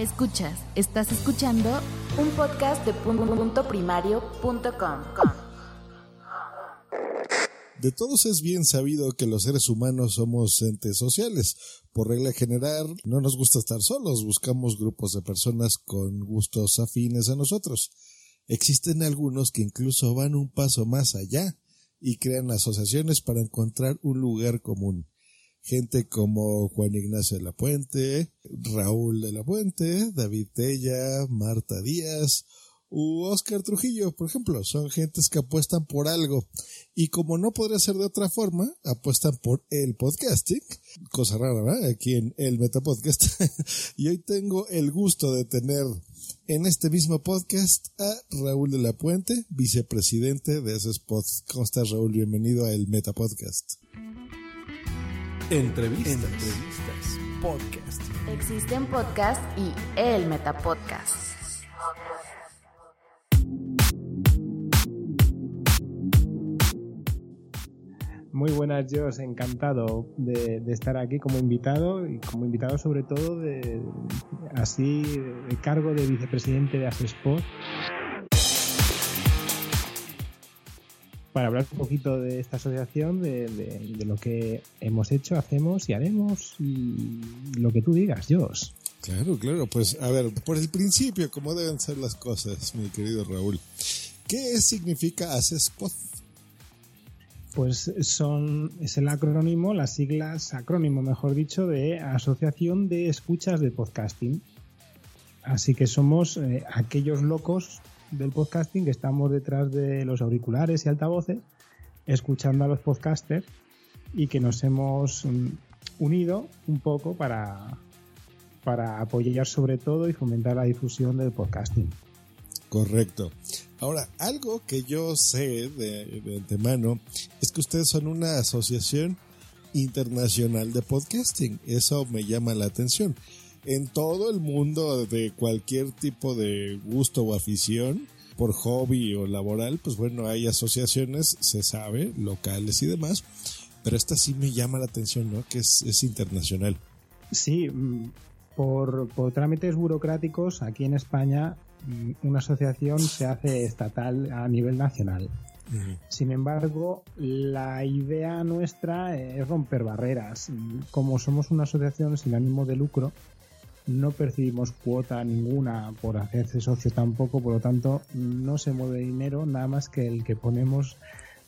Escuchas, estás escuchando un podcast de punto primario.com. De todos es bien sabido que los seres humanos somos entes sociales. Por regla general, no nos gusta estar solos, buscamos grupos de personas con gustos afines a nosotros. Existen algunos que incluso van un paso más allá y crean asociaciones para encontrar un lugar común gente como Juan Ignacio de la Puente, Raúl de la Puente, David Tella, Marta Díaz u Oscar Trujillo, por ejemplo, son gentes que apuestan por algo y como no podría ser de otra forma, apuestan por el podcasting, cosa rara, ¿verdad? Aquí en el Metapodcast. y hoy tengo el gusto de tener en este mismo podcast a Raúl de la Puente, vicepresidente de ese podcast. ¿Cómo estás, Raúl? Bienvenido a el Metapodcast. Entrevistas. Entrevistas. Podcast. Existen podcasts y el Metapodcast. Muy buenas, yo encantado de, de, estar aquí como invitado y como invitado sobre todo de así de cargo de vicepresidente de Asesport para hablar un poquito de esta asociación, de, de, lo que hemos hecho, hacemos y haremos y lo que tú digas, Jos. Claro, claro, pues a ver, por el principio, ¿cómo deben ser las cosas, mi querido Raúl? ¿Qué significa ASESPOD? Pues son, es el acrónimo, las siglas, acrónimo mejor dicho, de Asociación de Escuchas de Podcasting. Así que somos eh, aquellos locos del podcasting que estamos detrás de los auriculares y altavoces escuchando a los podcasters y que nos hemos mm, unido un poco para, para apoyar sobre todo y fomentar la difusión del podcasting. Correcto. Ahora, algo que yo sé de, de antemano es que ustedes son una asociación internacional de podcasting. Eso me llama la atención en todo el mundo de cualquier tipo de gusto o afición, por hobby o laboral, pues bueno, hay asociaciones, se sabe, locales y demás, pero esta sí me llama la atención, ¿no? Que es, internacional. Sí, mm, por, por trámites burocráticos, aquí en España, mm, una asociación se hace estatal a nivel nacional. Sin embargo, la idea nuestra es romper barreras. Como somos una asociación sin ánimo de lucro, no percibimos cuota ninguna por hacerse socio tampoco, por lo tanto no se mueve dinero nada más que el que ponemos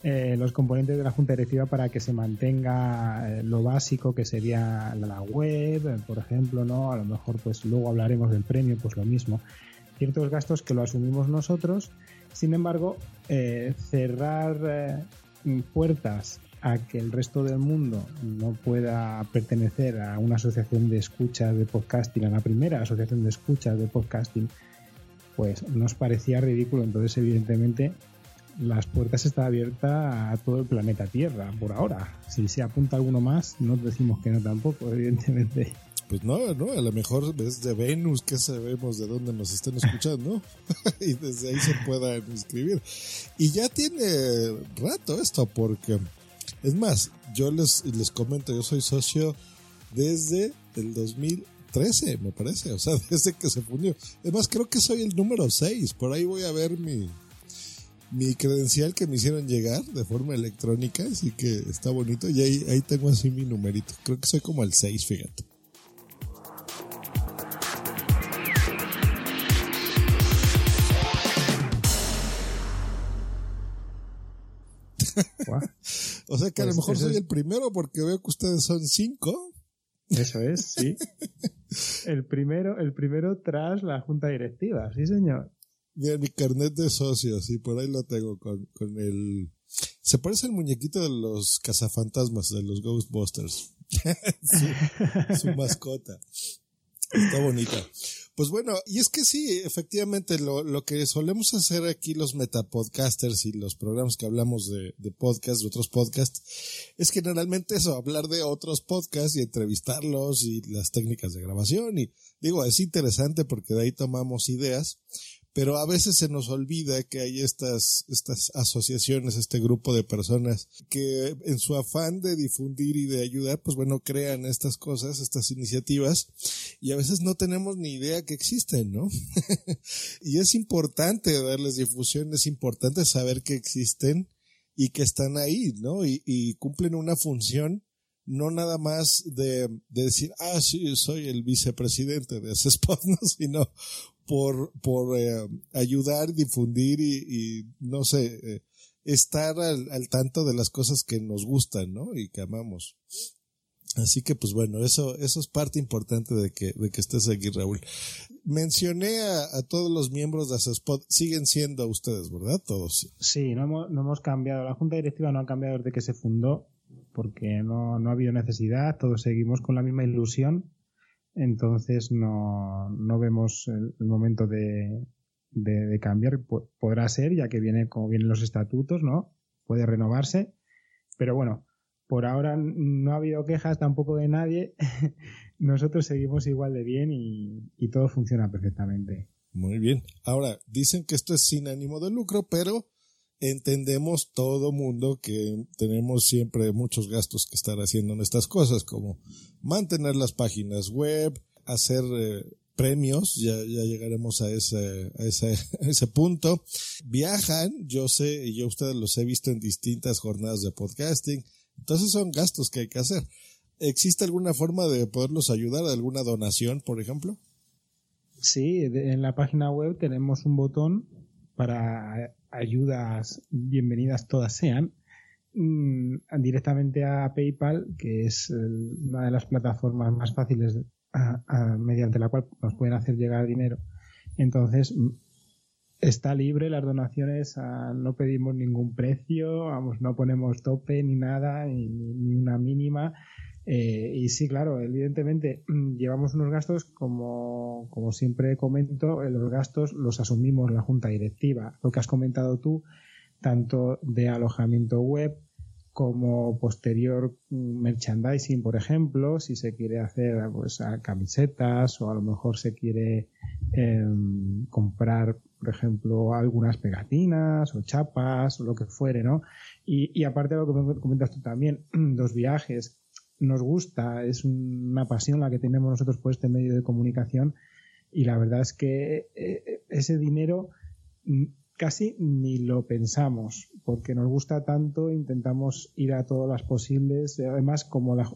eh, los componentes de la junta directiva para que se mantenga eh, lo básico que sería la web, por ejemplo, no, a lo mejor pues luego hablaremos del premio, pues lo mismo, ciertos gastos que lo asumimos nosotros, sin embargo eh, cerrar puertas a que el resto del mundo no pueda pertenecer a una asociación de escucha de podcasting, a la primera asociación de escucha de podcasting, pues nos parecía ridículo. Entonces, evidentemente, las puertas están abiertas a todo el planeta Tierra por ahora. Si se apunta alguno más, no decimos que no tampoco, evidentemente. Pues no, no, a lo mejor es de Venus, que sabemos de dónde nos están escuchando, y desde ahí se puedan inscribir. Y ya tiene rato esto, porque, es más, yo les, les comento, yo soy socio desde el 2013, me parece, o sea, desde que se fundió. Además, creo que soy el número 6, por ahí voy a ver mi, mi credencial que me hicieron llegar de forma electrónica, así que está bonito. Y ahí, ahí tengo así mi numerito. Creo que soy como el 6, fíjate. o sea que a lo Pues mejor soy es- el primero porque veo que ustedes son cinco. Eso es, sí. El primero, el primero tras la junta directiva, sí señor. Mira, mi carnet de socios, y por ahí lo tengo con, con el... Se parece al muñequito de los cazafantasmas, de los Ghostbusters. su, su mascota. Está bonita. Pues bueno, y es que sí, efectivamente, lo, lo que solemos hacer aquí los metapodcasters y los programas que hablamos de, de podcast, de otros podcasts, es generalmente eso, hablar de otros podcasts y entrevistarlos y las técnicas de grabación. Y digo, es interesante porque de ahí tomamos ideas, pero a veces se nos olvida que hay estas, estas asociaciones, este grupo de personas que en su afán de difundir y de ayudar, pues bueno, crean estas cosas, estas iniciativas, y a veces no tenemos ni idea que existen, ¿no? y es importante darles difusión, es importante saber que existen y que están ahí, ¿no? Y, y cumplen una función no nada más de, de decir, ah, sí, soy el vicepresidente de ese spot, ¿no? sino por, por eh, ayudar, difundir y, no sé, eh, estar al, al tanto de las cosas que nos gustan, ¿no? Y que amamos. Así que pues bueno, eso, eso es parte importante de que, de que estés aquí, Raúl. Mencioné a, todos los miembros de Spot, siguen siendo ustedes, ¿verdad? Todos. Sí, no hemos, no hemos cambiado. La junta directiva no ha cambiado desde que se fundó, porque no, no ha habido necesidad. Todos seguimos con la misma ilusión. Entonces no, no vemos el, momento de, de, de cambiar. Po- Podrá ser, ya que viene como vienen los estatutos, ¿no? Puede renovarse. Pero bueno, por ahora no ha habido quejas tampoco de nadie. Nosotros seguimos igual de bien y, y todo funciona perfectamente. Muy bien. Ahora, dicen que esto es sin ánimo de lucro, pero entendemos todo mundo que tenemos siempre muchos gastos que estar haciendo en estas cosas, como mantener las páginas web, hacer eh, premios, ya, ya llegaremos a ese, a ese, a ese punto. Viajan, yo sé, y yo ustedes los he visto en distintas jornadas de podcasting, entonces son gastos que hay que hacer. ¿Existe alguna forma de poderlos ayudar? ¿Alguna donación, por ejemplo? Sí, en la página web tenemos un botón para ayudas bienvenidas todas sean mm, directamente a PayPal, que es una de las plataformas más fáciles a- a- mediante la cual nos pueden hacer llegar dinero. Entonces, mm, está libre las donaciones, ah, no pedimos ningún precio, vamos, no ponemos tope ni nada, ni, ni una mínima. Eh, y sí, claro, evidentemente mm, llevamos unos gastos, como, como siempre comento, eh, los gastos los asumimos la junta directiva. Lo que has comentado tú, tanto de alojamiento web como posterior mm, merchandising, por ejemplo, si se quiere hacer pues camisetas o a lo mejor se quiere em, comprar, por ejemplo, algunas pegatinas o chapas o lo que fuere, ¿no? Y, y aparte de lo que me comentas tú también, los viajes, nos gusta, es una pasión la que tenemos nosotros por este medio de comunicación y la verdad es que eh, ese dinero mm, casi ni lo pensamos porque nos gusta tanto, intentamos ir a todas las posibles, además como la,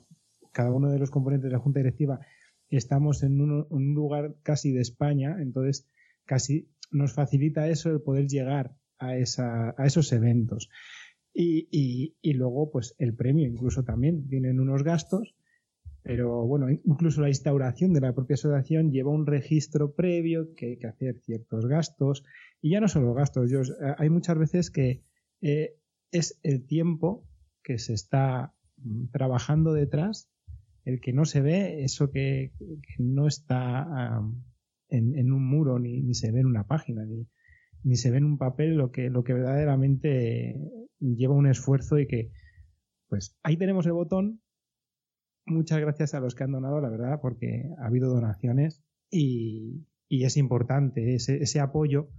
cada uno de los componentes de la Junta Directiva estamos en un, un lugar casi de España, entonces casi nos facilita eso el poder llegar a, esa, a esos eventos. Y, y, luego, pues el premio incluso también tienen unos gastos, pero bueno, incluso la instauración de la propia asociación lleva un registro previo que hay que hacer ciertos gastos. Y ya no solo gastos, yo, hay muchas veces que eh, es el tiempo que se está trabajando detrás, el que no se ve, eso que, que no está um, en, en, un muro ni, ni, se ve en una página, ni, ni se ve en un papel lo que, lo que verdaderamente lleva un esfuerzo y que, pues ahí tenemos el botón. Muchas gracias a los que han donado, la verdad, porque ha habido donaciones y, es importante ese, ese, apoyo,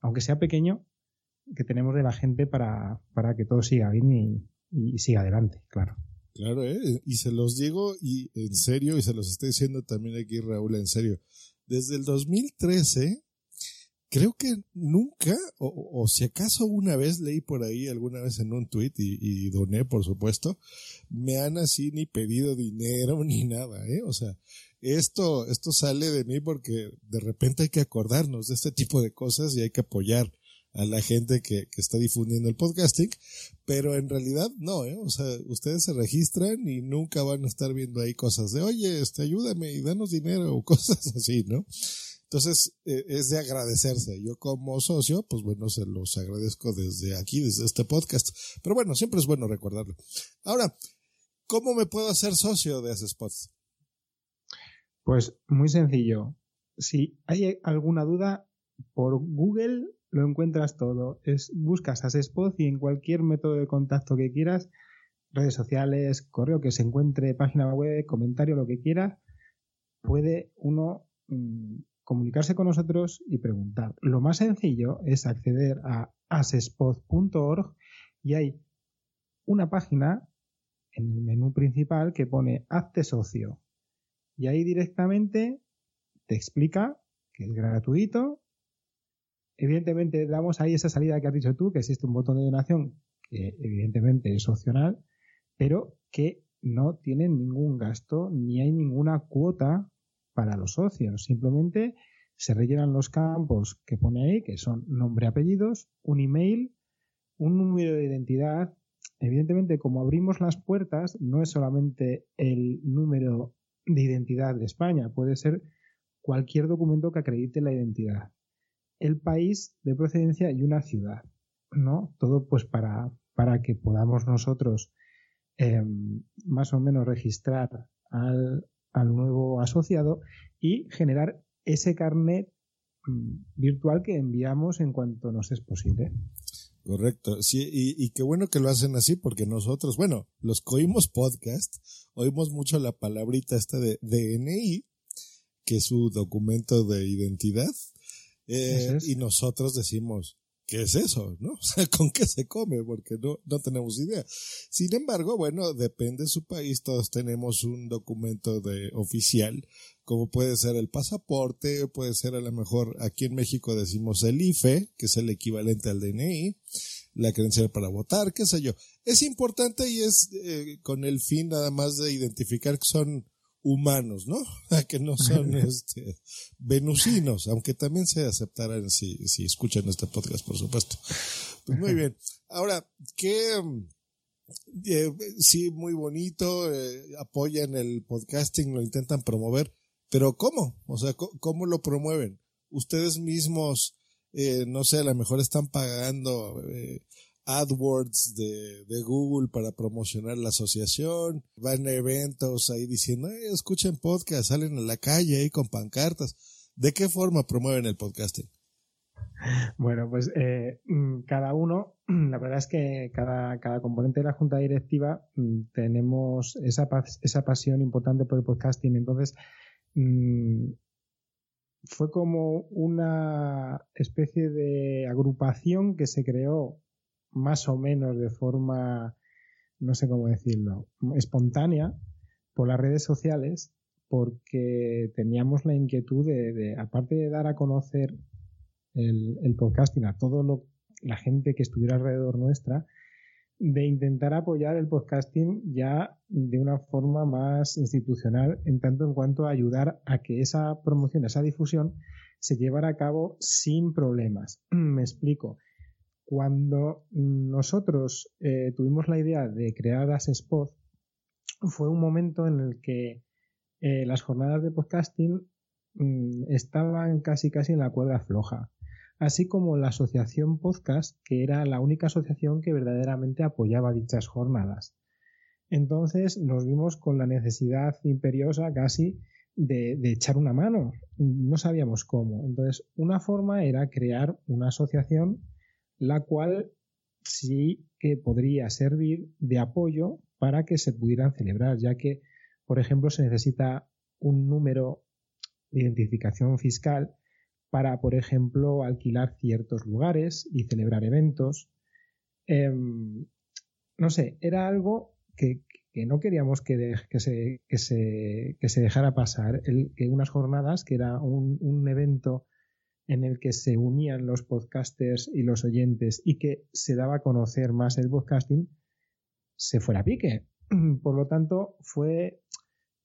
aunque sea pequeño, que tenemos de la gente para, para que todo siga bien y, y siga adelante, claro. Claro, ¿eh? y se los digo y en serio, y se los estoy diciendo también aquí Raúl, en serio. Desde el 2013, creo que nunca, o, si acaso una vez leí por ahí, alguna vez en un tweet y, y, doné, por supuesto, me han así ni pedido dinero ni nada, ¿eh? O sea, esto, esto sale de mí porque de repente hay que acordarnos de este tipo de cosas y hay que apoyar a la gente que, que está difundiendo el podcasting, pero en realidad no, ¿eh? O sea, ustedes se registran y nunca van a estar viendo ahí cosas de, oye, este, ayúdame y danos dinero o cosas así, ¿no? Entonces, eh, es de agradecerse. Yo como socio, pues bueno, se los agradezco desde aquí, desde este podcast. Pero bueno, siempre es bueno recordarlo. Ahora, ¿cómo me puedo hacer socio de spot? Pues muy sencillo. Si hay alguna duda, por Google lo encuentras todo. Es, buscas Asespot y en cualquier método de contacto que quieras, redes sociales, correo que se encuentre, página web, comentario, lo que quiera, puede uno mm, comunicarse con nosotros y preguntar. Lo más sencillo es acceder a asespot.org y hay una página en el menú principal que pone Hazte socio. Y ahí directamente te explica que es gratuito Evidentemente damos ahí esa salida que has dicho tú, que existe un botón de donación que evidentemente es opcional, pero que no tiene ningún gasto ni hay ninguna cuota para los socios. Simplemente se rellenan los campos que pone ahí, que son nombre, apellidos, un email, un número de identidad. Evidentemente, como abrimos las puertas, no es solamente el número de identidad de España, puede ser cualquier documento que acredite la identidad el país de procedencia y una ciudad, ¿no? Todo pues para, para que podamos nosotros em, más o menos registrar al, asociado y generar ese carnet mm, virtual que enviamos en cuanto nos es posible. Correcto, sí, y, qué bueno que lo hacen así porque nosotros, bueno, los que oímos podcast, oímos mucho la palabrita esta de DNI, que es su documento de identidad, eh, y nosotros decimos, ¿qué es eso? ¿No? O sea, ¿con qué se come? Porque no, no tenemos idea. Sin embargo, bueno, depende de su país, todos tenemos un documento de oficial, como puede ser el pasaporte, puede ser a lo mejor, aquí en México decimos el IFE, que es el equivalente al DNI, la credencial para votar, qué sé yo. Es importante y es eh, con el fin nada más de identificar que son humanos, ¿no? que no son este, venusinos, aunque también se aceptarán si, si escuchan este podcast, por supuesto. Pues muy bien. Ahora, ¿qué? Eh, sí, muy bonito, eh, apoyan el podcasting, lo intentan promover, pero ¿cómo? O sea, ¿cómo lo promueven? Ustedes mismos, eh, no sé, a lo mejor están pagando eh, AdWords de, Google para promocionar la asociación, van a eventos ahí diciendo, eh, escuchen podcast, salen a la calle ahí con pancartas. ¿De qué forma promueven el podcasting? Bueno, pues eh, mm, cada uno, la verdad es que cada, cada componente de la junta directiva mm, tenemos esa, esa pasión importante por el podcasting. Entonces, mm, fue como una especie de agrupación que se creó más o menos de forma, no sé cómo decirlo, espontánea por las redes sociales porque teníamos la inquietud de, aparte de dar a conocer el, el podcasting a toda la gente que estuviera alrededor nuestra, de intentar apoyar el podcasting ya de una forma más institucional, en tanto en cuanto a ayudar a que esa promoción, esa difusión, se llevara a cabo sin problemas. Me explico. Cuando nosotros eh, tuvimos la idea de crear Spot, fue un momento en el que eh, las jornadas de podcasting mm, estaban casi casi en la cuerda floja, así como la asociación podcast, que era la única asociación que verdaderamente apoyaba dichas jornadas. Entonces nos vimos con la necesidad imperiosa casi de, echar una mano. No sabíamos cómo. Entonces, una forma era crear una asociación la cual sí que podría servir de apoyo para que se pudieran celebrar, ya que, por ejemplo, se necesita un número de identificación fiscal para, por ejemplo, alquilar ciertos lugares y celebrar eventos. Em, no sé, era algo que, que no queríamos que, que, se, que, se, que, se, dejara pasar, que unas jornadas, que era un, un, evento en el que se unían los podcasters y los oyentes y que se daba a conocer más el podcasting, se fuera a pique. Por lo tanto, fue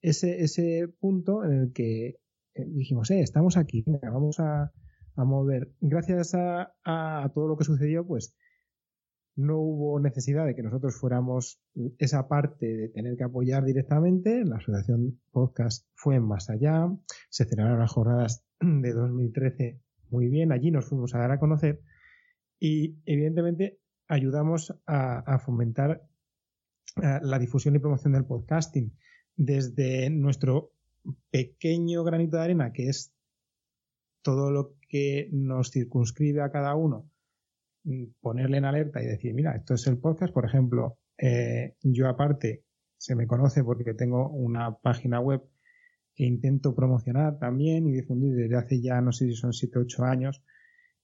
ese, ese punto en el que eh, dijimos, eh, estamos aquí, vamos a, a mover. Gracias a, a, todo lo que sucedió, pues no hubo necesidad de que nosotros fuéramos esa parte de tener que apoyar directamente. La asociación podcast fue más allá. Se celebraron las jornadas de 2013 muy bien. Allí nos fuimos a dar a conocer y evidentemente ayudamos a, fomentar eh, la difusión y promoción del podcasting desde nuestro pequeño granito de arena, que es todo lo que nos circunscribe a cada uno Mm, ponerle en alerta y decir, mira, esto es el podcast, por ejemplo, eh, yo aparte se me conoce porque tengo una página web que intento promocionar también y difundir desde hace ya no sé si son 7 o 8 años,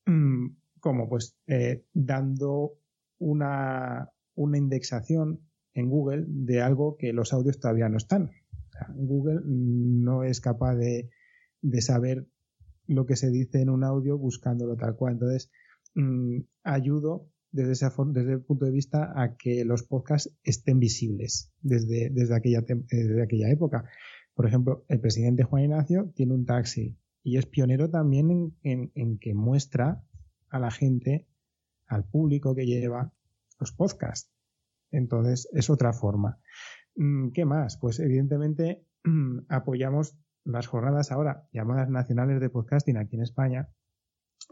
mm, como pues eh, dando una, una indexación en Google de algo que los audios todavía no están. Google no es capaz de, de saber lo que se dice en un audio buscándolo tal cual. Entonces, Mm, ayudo desde, ese, desde el punto de vista a que los podcasts estén visibles desde, desde, aquella, desde aquella época. Por ejemplo, el presidente Juan Ignacio tiene un taxi y es pionero también en, en, que muestra a la gente, al público que lleva los podcasts. Entonces, es otra forma. Mm, ¿Qué más? Pues evidentemente apoyamos las jornadas ahora llamadas nacionales de podcasting aquí en España,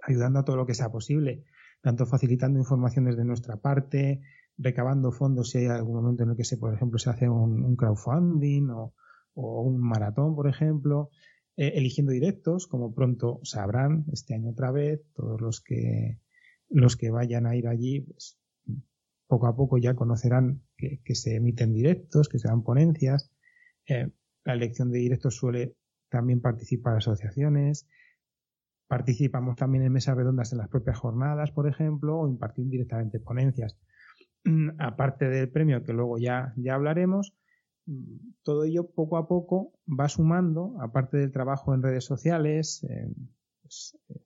ayudando a todo lo que sea posible, tanto facilitando información desde nuestra parte, recabando fondos si hay algún momento en el que se, por ejemplo, se hace un, crowdfunding o, un maratón, por ejemplo, eh, eligiendo directos, como pronto sabrán este año otra vez, todos los que los que vayan a ir allí, pues, poco a poco ya conocerán que, se emiten directos, que se dan ponencias. Eh, la elección de directos suele también participar asociaciones, Participamos también en mesas redondas en las propias jornadas, por ejemplo, o impartir directamente ponencias. Mm, aparte del premio, que luego ya, ya hablaremos, todo ello poco a poco va sumando, aparte del trabajo en redes sociales, pues, eh,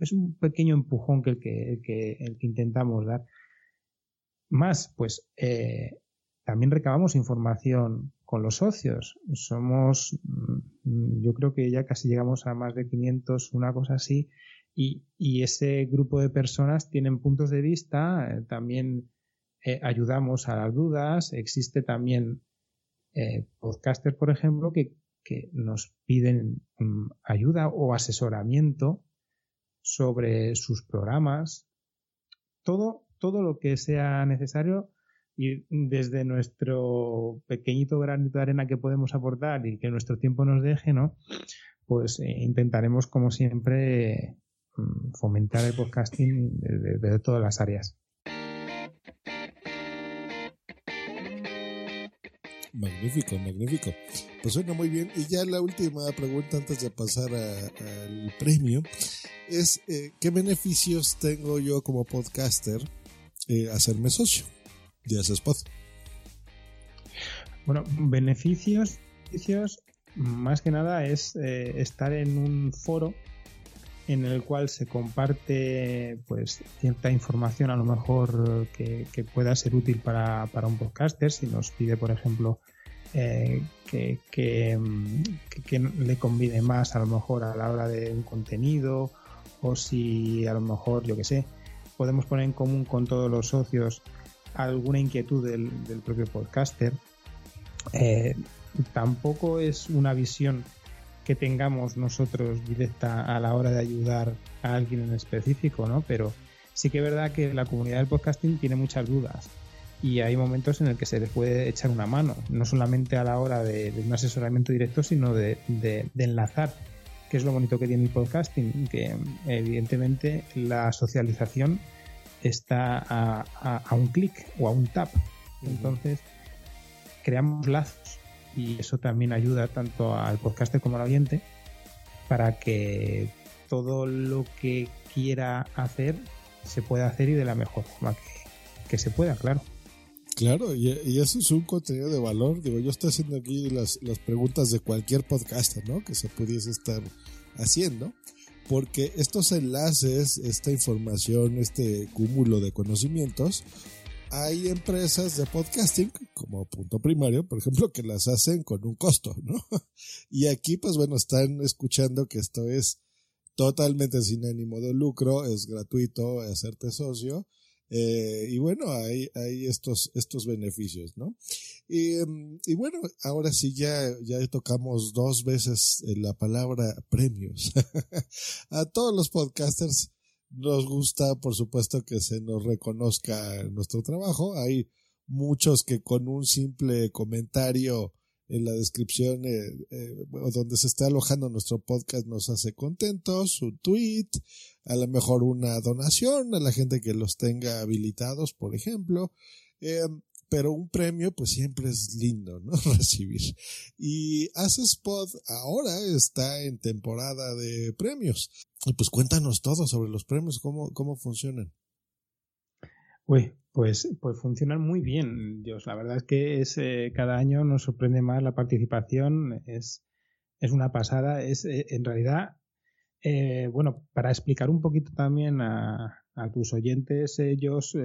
es un pequeño empujón que el que, intentamos dar. Más, pues eh, también recabamos información con los socios. Somos, mm, yo creo que ya casi llegamos a más de 500, una cosa así, y, ese grupo de personas tienen puntos de vista, eh, también eh, ayudamos a las dudas, existe también eh, podcasters, por ejemplo, que, nos piden mm, ayuda o asesoramiento sobre sus programas, todo, todo lo que sea necesario y desde nuestro pequeñito granito de arena que podemos aportar y que nuestro tiempo nos deje, ¿no? Pues eh, intentaremos, como siempre, mm, fomentar el podcasting desde, todas las áreas. Magnífico, magnífico. Pues suena muy bien. Y ya la última pregunta antes de pasar al premio es, eh, ¿qué beneficios tengo yo como podcaster eh, hacerme socio? de ese espacio. Bueno, beneficios, beneficios más que nada es eh, estar en un foro en el cual se comparte pues cierta información a lo mejor que, pueda ser útil para, un podcaster si nos pide por ejemplo eh, que, que, le convide más a lo mejor a la hora de un contenido o si a lo mejor yo que sé podemos poner en común con todos los socios alguna inquietud del, propio podcaster. Eh, tampoco es una visión que tengamos nosotros directa a la hora de ayudar a alguien en específico, ¿no? Pero sí que es verdad que la comunidad del podcasting tiene muchas dudas. y hay momentos en el que se les puede echar una mano, no solamente a la hora de, un asesoramiento directo, sino de, enlazar, que es lo bonito que tiene el podcasting, que evidentemente la socialización está a, un clic o a un tap. Entonces, creamos lazos y eso también ayuda tanto al podcaster como al oyente para que todo lo que quiera hacer se pueda hacer y de la mejor forma que se pueda, claro. Claro, y, eso es un contenido de valor. Digo, yo estoy haciendo aquí las, las preguntas de cualquier podcaster, ¿no? Que se pudiese estar haciendo. Porque estos enlaces, esta información, este cúmulo de conocimientos, hay empresas de podcasting, como punto primario, por ejemplo, que las hacen con un costo, ¿no? Y aquí, pues bueno, están escuchando que esto es totalmente sin ánimo de lucro, es gratuito hacerte socio eh, y bueno, hay, estos, estos beneficios, ¿no? Y, em, y, bueno, ahora sí ya, ya tocamos dos veces la palabra premios. A todos los podcasters nos gusta, por supuesto, que se nos reconozca nuestro trabajo. Hay muchos que con un simple comentario en la descripción eh, eh, donde se está alojando nuestro podcast nos hace contentos, un tweet, a lo mejor una donación a la gente que los tenga habilitados, por ejemplo. Eh, pero un premio pues siempre es lindo, ¿no? Recibir. Y Pod ahora está en temporada de premios. Y pues cuéntanos todo sobre los premios, cómo, cómo funcionan. Uy, pues, pues funcionan muy bien, Dios. La verdad es que es eh, cada año nos sorprende más la participación. Es, es una pasada. Es eh, en realidad, eh, bueno, para explicar un poquito también a, a tus oyentes, ellos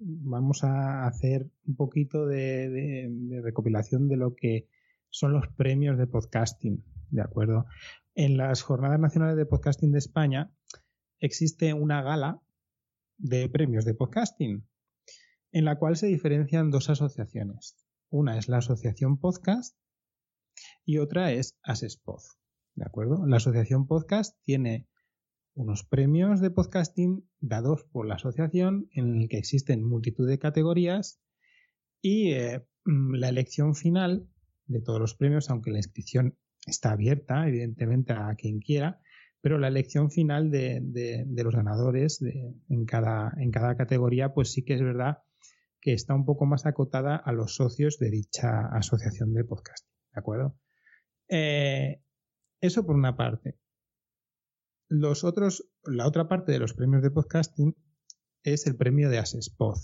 vamos a hacer un poquito de, de, recopilación de lo que son los premios de podcasting, ¿de acuerdo? En las Jornadas Nacionales de Podcasting de España existe una gala de premios de podcasting, en la cual se diferencian dos asociaciones. Una es la Asociación Podcast y otra es Asespod. ¿De acuerdo? La Asociación Podcast tiene unos premios de podcasting dados por la asociación en el que existen multitud de categorías y eh, mm, la elección final de todos los premios, aunque la inscripción está abierta, evidentemente, a quien quiera, pero la elección final de, de, los ganadores en, cada, en cada categoría, pues sí que es verdad que está un poco más acotada a los socios de dicha asociación de podcast. ¿De acuerdo? Eh, eso por una parte. Los otros, la otra parte de los premios de podcasting es el premio de Asespod.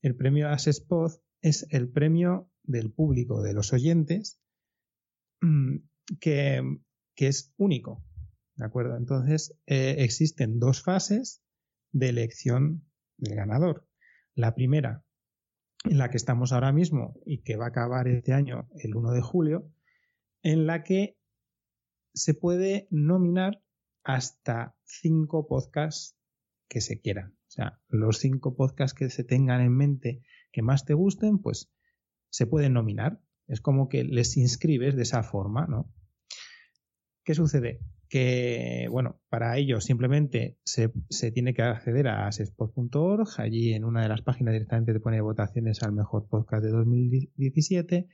El premio Asespod es el premio del público, de los oyentes, mm, que, que es único. ¿De acuerdo? Entonces, eh, existen dos fases de elección del ganador. La primera, en la que estamos ahora mismo y que va a acabar este año el 1 de julio, en la que se puede nominar hasta cinco podcasts que se quieran. O sea, los cinco podcasts que se tengan en mente que más te gusten, pues se pueden nominar. Es como que les inscribes de esa forma, ¿no? ¿Qué sucede? que, bueno, para ello simplemente se, tiene que acceder a sespod.org, allí en una de las páginas directamente te pone votaciones al mejor podcast de 2017.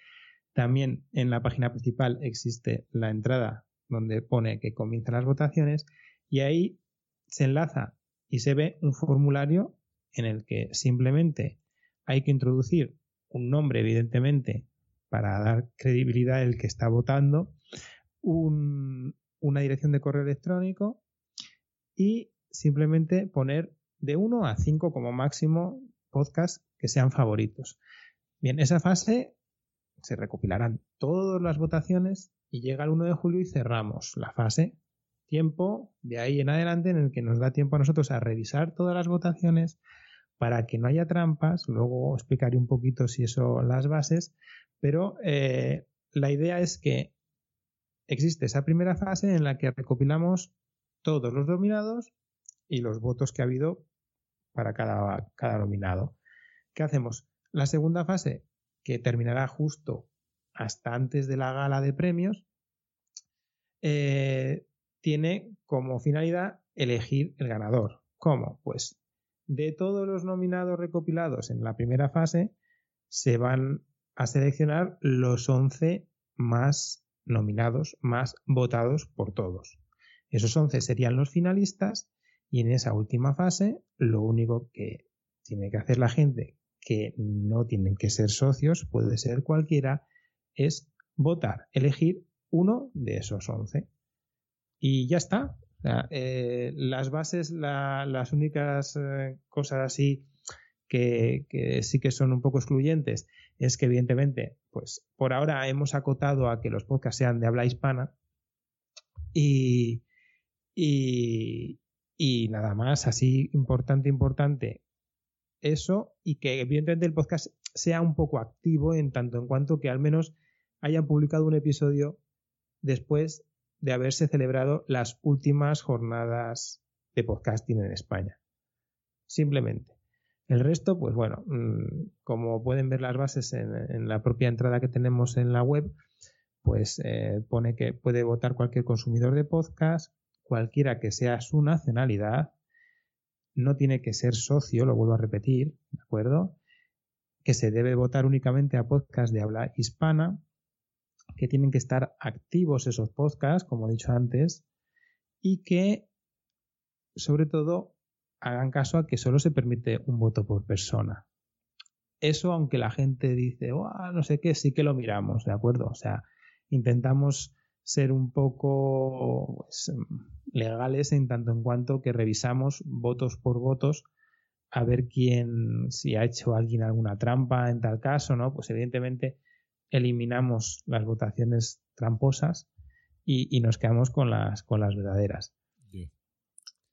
También en la página principal existe la entrada donde pone que comienzan las votaciones y ahí se enlaza y se ve un formulario en el que simplemente hay que introducir un nombre, evidentemente, para dar credibilidad al que está votando, un, una dirección de correo electrónico y simplemente poner de 1 a 5 como máximo podcasts que sean favoritos. Bien, esa fase se recopilarán todas las votaciones y llega el 1 de julio y cerramos la fase. Tiempo de ahí en adelante en el que nos da tiempo a nosotros a revisar todas las votaciones para que no haya trampas. Luego explicaré un poquito si eso las bases, pero eh, la idea es que existe esa primera fase en la que recopilamos todos los nominados y los votos que ha habido para cada, cada nominado. ¿Qué hacemos? La segunda fase, que terminará justo hasta antes de la gala de premios, eh, tiene como finalidad elegir el ganador. ¿Cómo? Pues de todos los nominados recopilados en la primera fase, se van a seleccionar los 11 más nominados, más votados por todos. Esos 11 serían los finalistas y en esa última fase lo único que tiene que hacer la gente, que no tienen que ser socios, puede ser cualquiera, es votar, elegir uno de esos 11. Y ya está. Eh, las bases, las únicas eh, cosas así que, sí que son un poco excluyentes es que evidentemente, pues por ahora hemos acotado a que los podcasts sean de habla hispana y, y, y nada más, así importante, importante eso y que evidentemente el podcast sea un poco activo en tanto en cuanto que al menos hayan publicado un episodio después de haberse celebrado las últimas jornadas de podcasting en España. Simplemente. El resto, pues bueno, mm, como pueden ver las bases en, la propia entrada que tenemos en la web, pues eh, pone que puede votar cualquier consumidor de podcast, cualquiera que sea su nacionalidad, no tiene que ser socio, lo vuelvo a repetir, ¿de acuerdo? Que se debe votar únicamente a podcasts de habla hispana, que tienen que estar activos esos podcasts, como he dicho antes, y que, sobre todo, hagan caso a que solo se permite un voto por persona. Eso, aunque la gente dice, no sé qué, sí que lo miramos, ¿de acuerdo? O sea, intentamos ser un poco pues, legales en tanto en cuanto que revisamos votos por votos a ver quién, si ha hecho alguien alguna trampa en tal caso, ¿no? Pues evidentemente eliminamos las votaciones tramposas y, nos quedamos con las, con las verdaderas.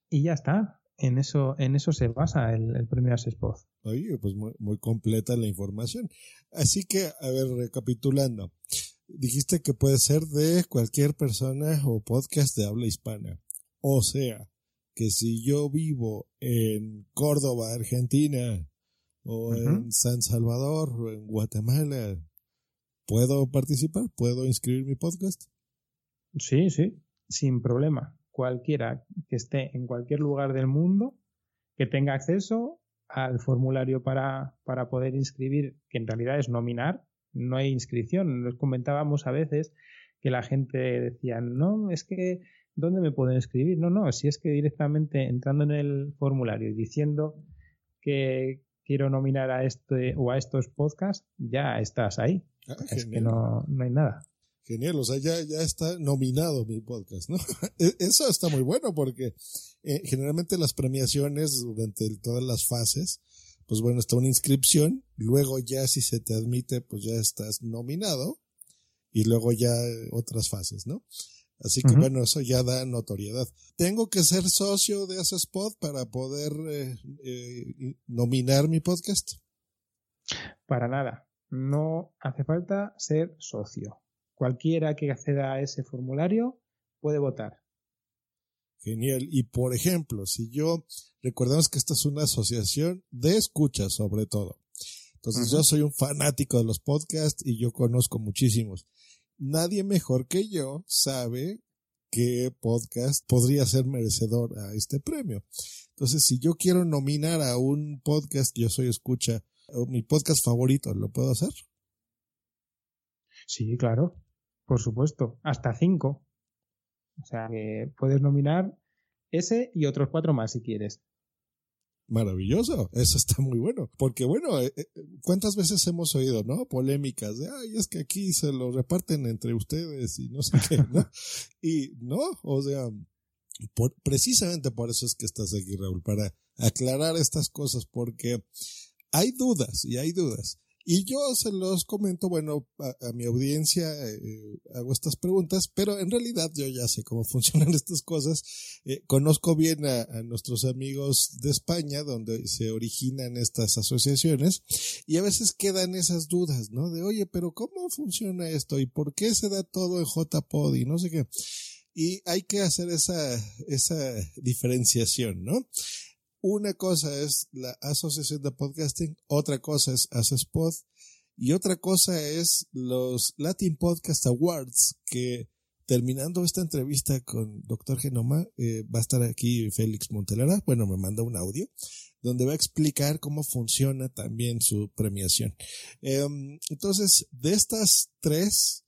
Y ya está. En eso, en eso se basa el, premio Asespod. Oye, pues muy, muy completa la información. Así que, a ver, recapitulando dijiste que puede ser de cualquier persona o podcast de habla hispana. O sea, que si yo vivo en Córdoba, Argentina, o en San Salvador, o en Guatemala, ¿puedo participar? ¿Puedo inscribir mi podcast? Sí, sí, sin problema. Cualquiera que esté en cualquier lugar del mundo que tenga acceso al formulario para, para poder inscribir, que en realidad es nominar, no hay inscripción. Nos comentábamos a veces que la gente decía, no, es que, ¿dónde me puedo inscribir? No, no, si es que directamente entrando en el formulario y diciendo que quiero nominar a este o a estos podcasts, ya estás ahí. Ah, es que no, no hay nada. Genial, o sea, ya, ya está nominado mi podcast, ¿no? E, eso está muy bueno porque eh, generalmente las premiaciones durante todas las fases pues bueno, está una inscripción, luego ya si se te admite, pues ya estás nominado y luego ya otras fases, ¿no? Así que bueno, eso ya da notoriedad. ¿Tengo que ser socio de ese spot para poder eh, eh, nominar mi podcast? Para nada. No hace falta ser socio. Cualquiera que acceda a ese formulario puede votar. Genial. Y por ejemplo, si yo, recordemos que esta es una asociación de escuchas sobre todo. Entonces yo soy un fanático de los podcasts y yo conozco muchísimos. Nadie mejor que yo sabe qué podcast podría ser merecedor a este premio. Entonces, si yo quiero nominar a un podcast que yo soy escucha, o mi podcast favorito, ¿lo puedo hacer? Sí, claro. Por supuesto. Hasta cinco. O sea que puedes nominar ese y otros cuatro más si quieres. Maravilloso, eso está muy bueno. Porque bueno, eh, eh, ¿cuántas veces hemos oído, no? Polémicas de, ay, es que aquí se lo reparten entre ustedes y no sé qué, ¿no? y no, o sea, precisamente por eso es que estás aquí, Raúl, para aclarar estas cosas, porque hay dudas y hay dudas. Y yo se los comento, bueno, a, mi audiencia eh, hago estas preguntas, pero en realidad yo ya sé cómo funcionan estas cosas. Eh, conozco bien a, nuestros amigos de España, donde se originan estas asociaciones, y a veces quedan esas dudas, ¿no? De, oye, pero ¿cómo funciona esto? ¿Y por qué se da todo en JPod? Y no sé qué. Y hay que hacer esa, esa diferenciación, ¿no? Una cosa es la Asociación de Podcasting, otra cosa es Asespod y otra cosa es los Latin Podcast Awards que terminando esta entrevista con Dr. Genoma, eh, va a estar aquí Félix Montelara. Bueno, me manda un audio. donde va a explicar cómo funciona también su premiación. Em, entonces, de estas tres,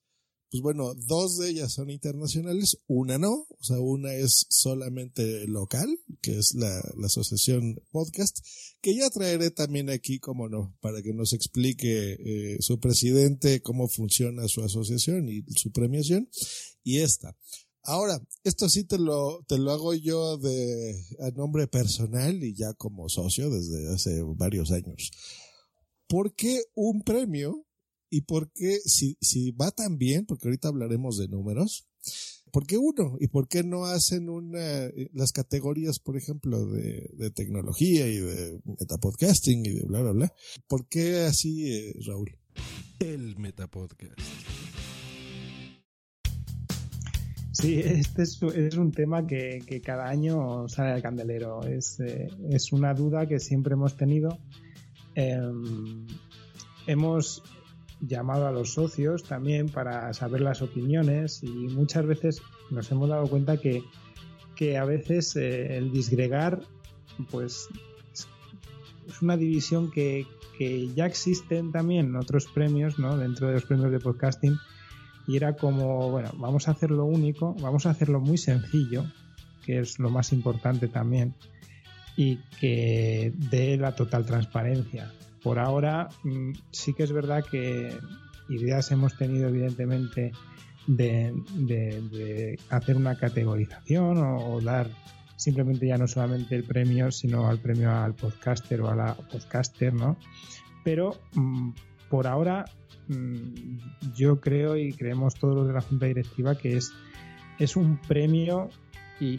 pues bueno, dos de ellas son internacionales, una no, o sea, una es solamente local, que es la, asociación podcast, que ya traeré también aquí, como no, para que nos explique eh, su presidente cómo funciona su asociación y su premiación, y esta. Ahora, esto sí te lo, te lo hago yo de, a nombre personal y ya como socio desde hace varios años. ¿Por qué un premio ¿Y por qué, si, si va tan bien, porque ahorita hablaremos de números, ¿por qué uno? ¿Y por qué no hacen una, eh, las categorías, por ejemplo, de, de tecnología y de metapodcasting y de bla, bla, bla? ¿Por qué así, eh, Raúl? El Metapodcast. Sí, este es, es un tema que, que, cada año sale al candelero. Es, eh, es una duda que siempre hemos tenido. Eh, hemos llamado a los socios también para saber las opiniones y muchas veces nos hemos dado cuenta que, que a veces eh, el disgregar pues es una división que, que, ya existen también otros premios ¿no? dentro de los premios de podcasting y era como bueno vamos a hacerlo único vamos a hacerlo muy sencillo que es lo más importante también y que dé la total transparencia por ahora mm, sí que es verdad que ideas hemos tenido evidentemente de, hacer una categorización o, dar simplemente ya no solamente el premio, sino al premio al podcaster o a la podcaster, ¿no? Pero mm, por ahora mm, yo creo y creemos todos los de la Junta Directiva que es, es un premio y,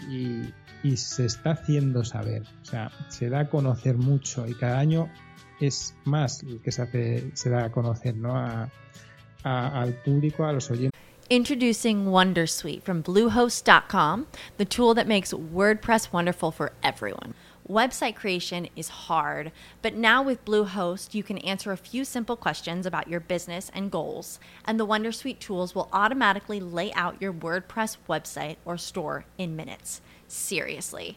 y se está haciendo saber. O sea, se da a conocer mucho y cada año es más el que se, hace, se da a conocer ¿no? a, a, al público, a los oyentes. Introducing Wondersuite from Bluehost.com, the tool that makes WordPress wonderful for everyone. Website creation is hard, but now with Bluehost, you can answer a few simple questions about your business and goals, and the Wondersuite tools will automatically lay out your WordPress website or store in minutes. Seriously.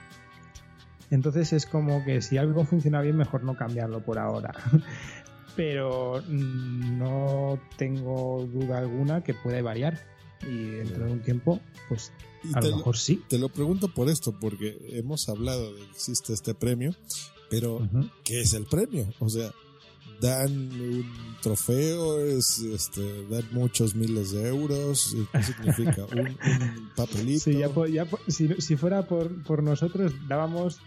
Entonces es como que si algo funciona bien, mejor no cambiarlo por ahora. Pero mm, no tengo duda alguna que puede variar. Y dentro de un tiempo, pues a lo mejor sí. Te lo pregunto por esto, porque hemos hablado de que existe este premio, pero ¿qué es el premio? O sea, dan un trofeo, es, este, dan muchos miles de euros, ¿qué significa? un, papelito. Sí, ya, ya, si, si, fuera por, por nosotros, dábamos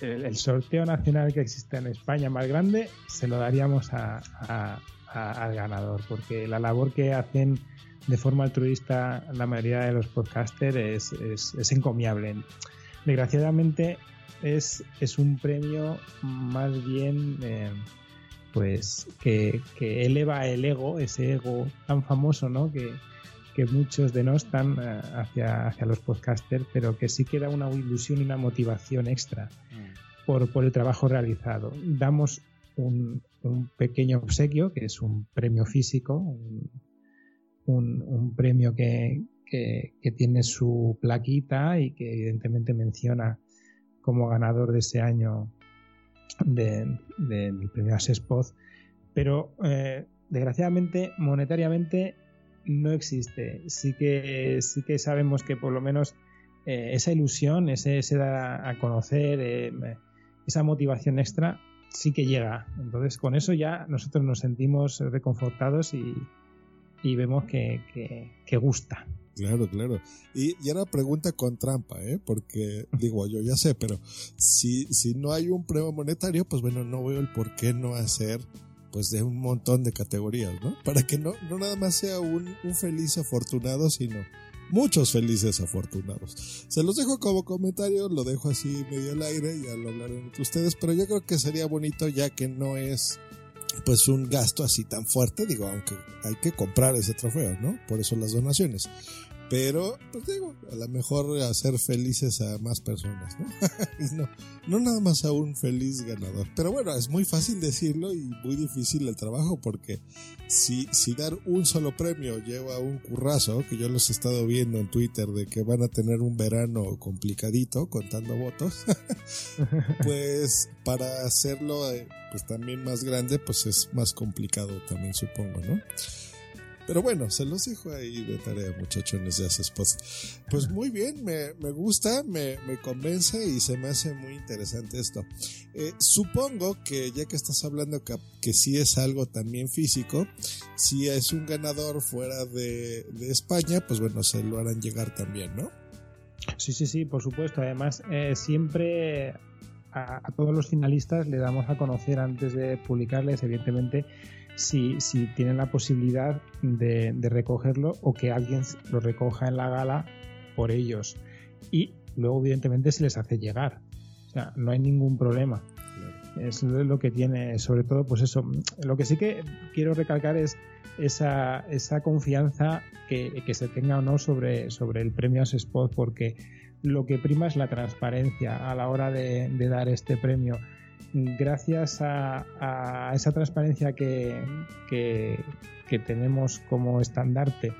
el, sorteo nacional que existe en España más grande se lo daríamos al ganador, porque la labor que hacen de forma altruista la mayoría de los podcasters es, encomiable. Desgraciadamente es, es un premio más bien eh, pues que, que, eleva el ego, ese ego tan famoso, ¿no? Que, que muchos denostan eh, hacia, hacia los podcasters, pero que sí queda una ilusión y una motivación extra mm. por, por el trabajo realizado. Damos un, un, pequeño obsequio, que es un premio físico, un, un, premio que, que, tiene su plaquita y que evidentemente menciona como ganador de ese año del premio Spot, pero eh, desgraciadamente monetariamente no existe. Sí que, sí que sabemos que por lo menos eh, esa ilusión, ese, ese, dar a conocer, eh, esa motivación extra, sí que llega. Entonces con eso ya nosotros nos sentimos reconfortados y, y vemos que, que, gusta. Claro, claro. Y, y ahora pregunta con trampa, ¿eh? Porque digo, yo ya sé, pero si, si no hay un premio monetario, pues bueno, no veo el por qué no hacer pues de un montón de categorías, ¿no? Para que no, no nada más sea un, un feliz afortunado, sino muchos felices afortunados. Se los dejo como comentario, lo dejo así medio al aire, ya lo hablarán entre ustedes, pero yo creo que sería bonito ya que no es pues un gasto así tan fuerte, digo, aunque hay que comprar ese trofeo, ¿no? Por eso las donaciones. Pero, pues digo, a lo mejor hacer felices a más personas, ¿no? no, no nada más a un feliz ganador. Pero bueno, es muy fácil decirlo y muy difícil el trabajo porque si, si dar un solo premio lleva un currazo, que yo los he estado viendo en Twitter de que van a tener un verano complicadito contando votos, pues para hacerlo eh, pues también más grande, pues es más complicado también supongo, ¿no? Pero bueno, se los dejo ahí de tarea, muchachones de Spots. Pues muy bien, me, me gusta, me, me, convence y se me hace muy interesante esto. Eh, supongo que ya que estás hablando que, que sí es algo también físico, si es un ganador fuera de, de España, pues bueno, se lo harán llegar también, ¿no? Sí, sí, sí, por supuesto. Además, eh, siempre a, todos los finalistas le damos a conocer antes de publicarles, evidentemente, si, si tienen la posibilidad de, recogerlo o que alguien lo recoja en la gala por ellos. Y luego, evidentemente, se les hace llegar. O sea, no hay ningún problema. Es lo que tiene, sobre todo, pues eso. Lo que sí que quiero recalcar es esa, esa confianza que, se tenga o no sobre, sobre el premio Spot, porque lo que prima es la transparencia a la hora de dar este premio gracias a, esa transparencia que, tenemos como estandarte,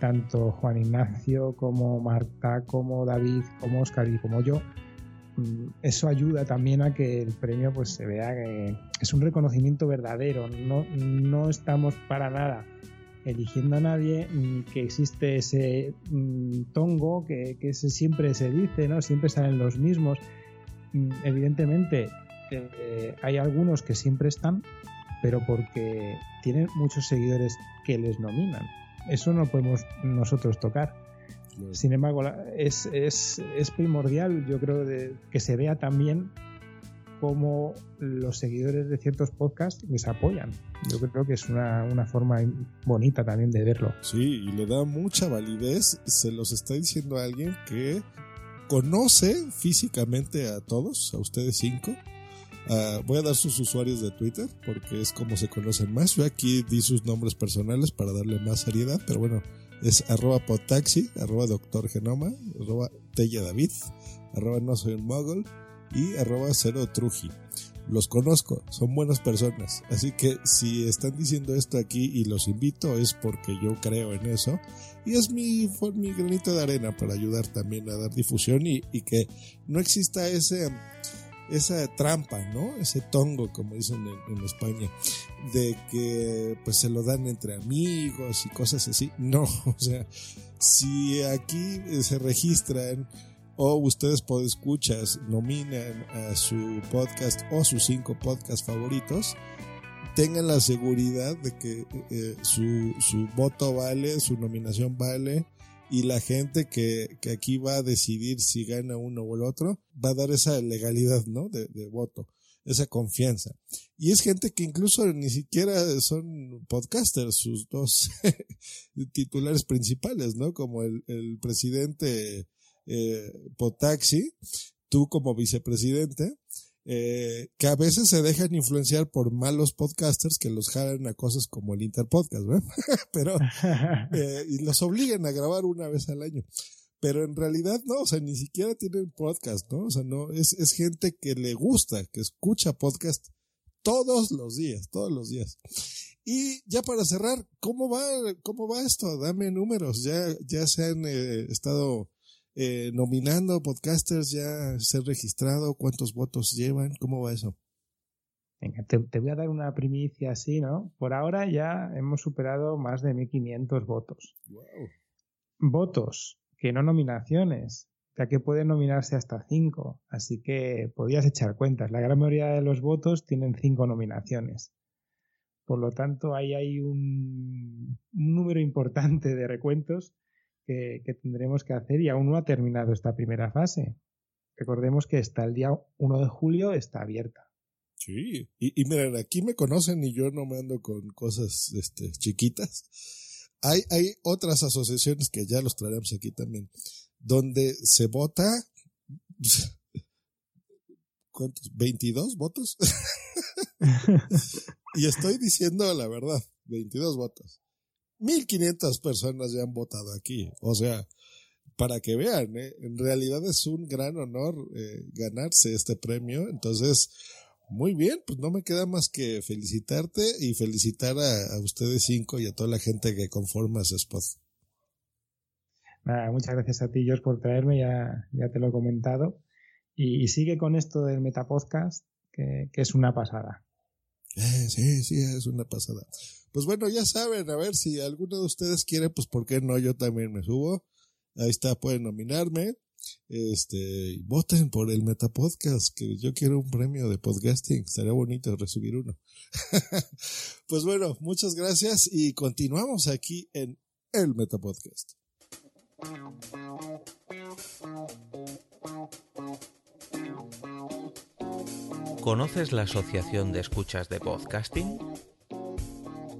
tanto Juan Ignacio como Marta, como David, como Oscar y como yo, mm, eso ayuda también a que el premio pues se vea que es un reconocimiento verdadero, no, no estamos para nada eligiendo a nadie, que existe ese mm, tongo que, que siempre se dice, ¿no? Siempre salen los mismos. Mm, evidentemente, eh, hay algunos que siempre están, pero porque tienen muchos seguidores que les nominan. Eso no podemos nosotros tocar. Sin embargo, es, es, es primordial, yo creo, de, que se vea también cómo los seguidores de ciertos podcasts les apoyan. Yo creo que es una, una, forma bonita también de verlo. Sí, y le da mucha validez. Se los está diciendo a alguien que conoce físicamente a todos, a ustedes cinco, Uh, voy a dar sus usuarios de Twitter porque es como se conocen más. Yo aquí di sus nombres personales para darle más seriedad, pero bueno, es arroba potaxi, arroba doctor genoma, arroba tella david, arroba no soy un mogul y arroba cero truji. Los conozco, son buenas personas, así que si están diciendo esto aquí y los invito es porque yo creo en eso y es mi, mi granito de arena para ayudar también a dar difusión y, y que no exista ese esa trampa, ¿no? Ese tongo, como dicen en, España, de que pues se lo dan entre amigos y cosas así. No, o sea, si aquí se registran o ustedes por escuchas nominan a su podcast o sus cinco podcasts favoritos, tengan la seguridad de que eh, su, su voto vale, su nominación vale y la gente que, que, aquí va a decidir si gana uno o el otro va a dar esa legalidad, ¿no? De, voto, esa confianza. Y es gente que incluso ni siquiera son podcasters, sus dos titulares principales, ¿no? Como el, el presidente eh, Potaxi, tú como vicepresidente, eh, que a veces se dejan influenciar por malos podcasters que los jalan a cosas como el Interpodcast, ¿verdad? Pero, eh, y los obligan a grabar una vez al año. Pero en realidad no, o sea, ni siquiera tienen podcast, ¿no? O sea, no, es, es gente que le gusta, que escucha podcast todos los días, todos los días. Y ya para cerrar, ¿cómo va, cómo va esto? Dame números. Ya, ya se han eh, estado eh, nominando podcasters, ya se han registrado, cuántos votos llevan, ¿cómo va eso? Venga, te, te voy a dar una primicia así, ¿no? Por ahora ya hemos superado más de 1.500 votos. Wow. Votos, que no nominaciones, ya que pueden nominarse hasta 5. Así que podías echar cuentas. La gran mayoría de los votos tienen 5 nominaciones. Por lo tanto, ahí hay un, un número importante de recuentos que, que, tendremos que hacer y aún no ha terminado esta primera fase. Recordemos que hasta el día 1 de julio está abierta. Sí, y, y miren, aquí me conocen y yo no me ando con cosas este, chiquitas. Hay, hay otras asociaciones que ya los traeremos aquí también, donde se vota. ¿Cuántos? ¿22 votos? y estoy diciendo la verdad, 22 votos. 1500 personas ya han votado aquí. O sea, para que vean, ¿eh? en realidad es un gran honor eh, ganarse este premio. Entonces, muy bien, pues no me queda más que felicitarte y felicitar a, a ustedes cinco y a toda la gente que conforma ese spot. Nada, muchas gracias a ti, George, por traerme, ya, ya te lo he comentado. Y, y sigue con esto del Metapodcast, que, que es una pasada. Eh, sí, sí, es una pasada. Pues bueno, ya saben, a ver si alguno de ustedes quiere, pues por qué no, yo también me subo. Ahí está, pueden nominarme. Este, voten por el Metapodcast, que yo quiero un premio de podcasting. Sería bonito recibir uno. pues bueno, muchas gracias y continuamos aquí en el Metapodcast. ¿Conoces la Asociación de Escuchas de Podcasting?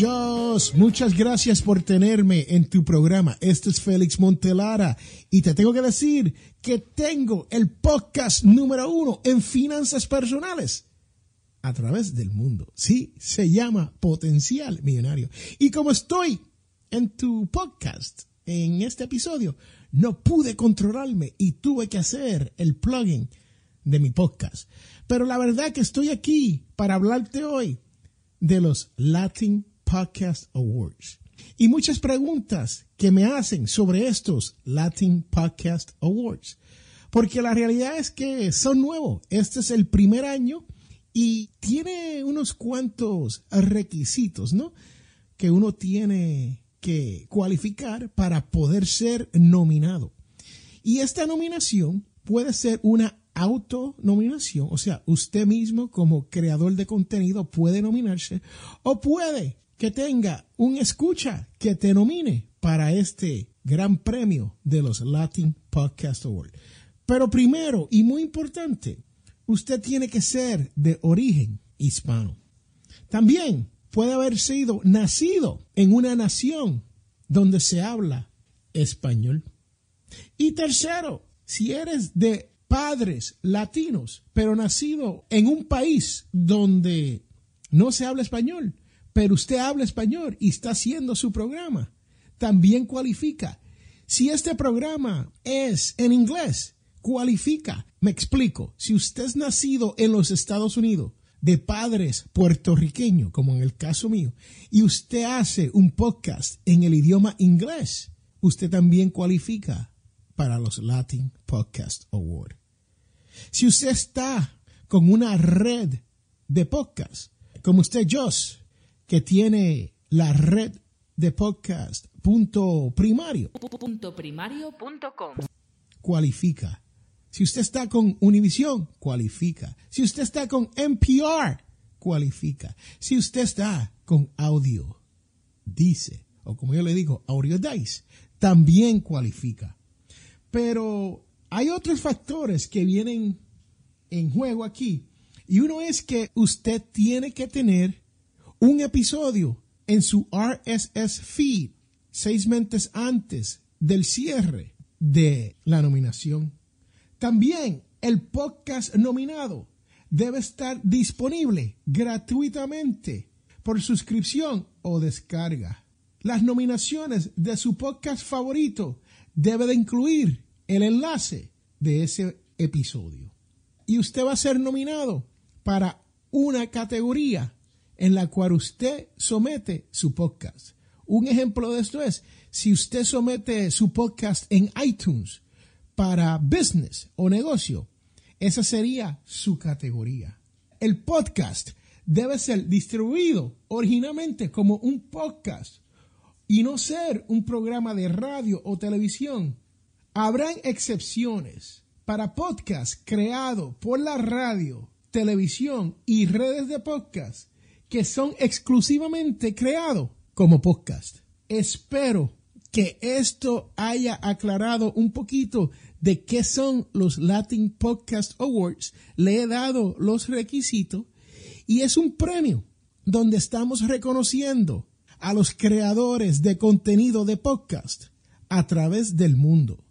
Jos, muchas gracias por tenerme en tu programa. Este es Félix Montelara y te tengo que decir que tengo el podcast número uno en finanzas personales a través del mundo. Sí, se llama Potencial Millonario. Y como estoy en tu podcast, en este episodio, no pude controlarme y tuve que hacer el plugin de mi podcast. Pero la verdad que estoy aquí para hablarte hoy de los Latin Podcast Awards. Y muchas preguntas que me hacen sobre estos Latin Podcast Awards. Porque la realidad es que son nuevos. Este es el primer año y tiene unos cuantos requisitos, ¿no? Que uno tiene que cualificar para poder ser nominado. Y esta nominación puede ser una autonominación, o sea, usted mismo como creador de contenido puede nominarse o puede que tenga un escucha que te nomine para este gran premio de los Latin Podcast Awards. Pero primero y muy importante, usted tiene que ser de origen hispano. También puede haber sido nacido en una nación donde se habla español. Y tercero, si eres de padres latinos, pero nacido en un país donde no se habla español, pero usted habla español y está haciendo su programa, también cualifica. Si este programa es en inglés, cualifica. Me explico. Si usted es nacido en los Estados Unidos, de padres puertorriqueños, como en el caso mío, y usted hace un podcast en el idioma inglés, usted también cualifica para los Latin Podcast Award. Si usted está con una red de podcast, como usted, Josh, que tiene la red de podcast punto primario. Punto primario.com. cualifica. Si usted está con Univision, cualifica. Si usted está con NPR, cualifica. Si usted está con Audio, dice, o como yo le digo, Audio Dice, también cualifica. Pero hay otros factores que vienen en juego aquí. Y uno es que usted tiene que tener un episodio en su RSS feed seis meses antes del cierre de la nominación. También el podcast nominado debe estar disponible gratuitamente por suscripción o descarga. Las nominaciones de su podcast favorito deben incluir el enlace de ese episodio. Y usted va a ser nominado para una categoría en la cual usted somete su podcast. Un ejemplo de esto es, si usted somete su podcast en iTunes para business o negocio, esa sería su categoría. El podcast debe ser distribuido originalmente como un podcast y no ser un programa de radio o televisión. Habrán excepciones para podcast creado por la radio, televisión y redes de podcast que son exclusivamente creados como podcast. Espero que esto haya aclarado un poquito de qué son los Latin Podcast Awards. Le he dado los requisitos y es un premio donde estamos reconociendo a los creadores de contenido de podcast a través del mundo.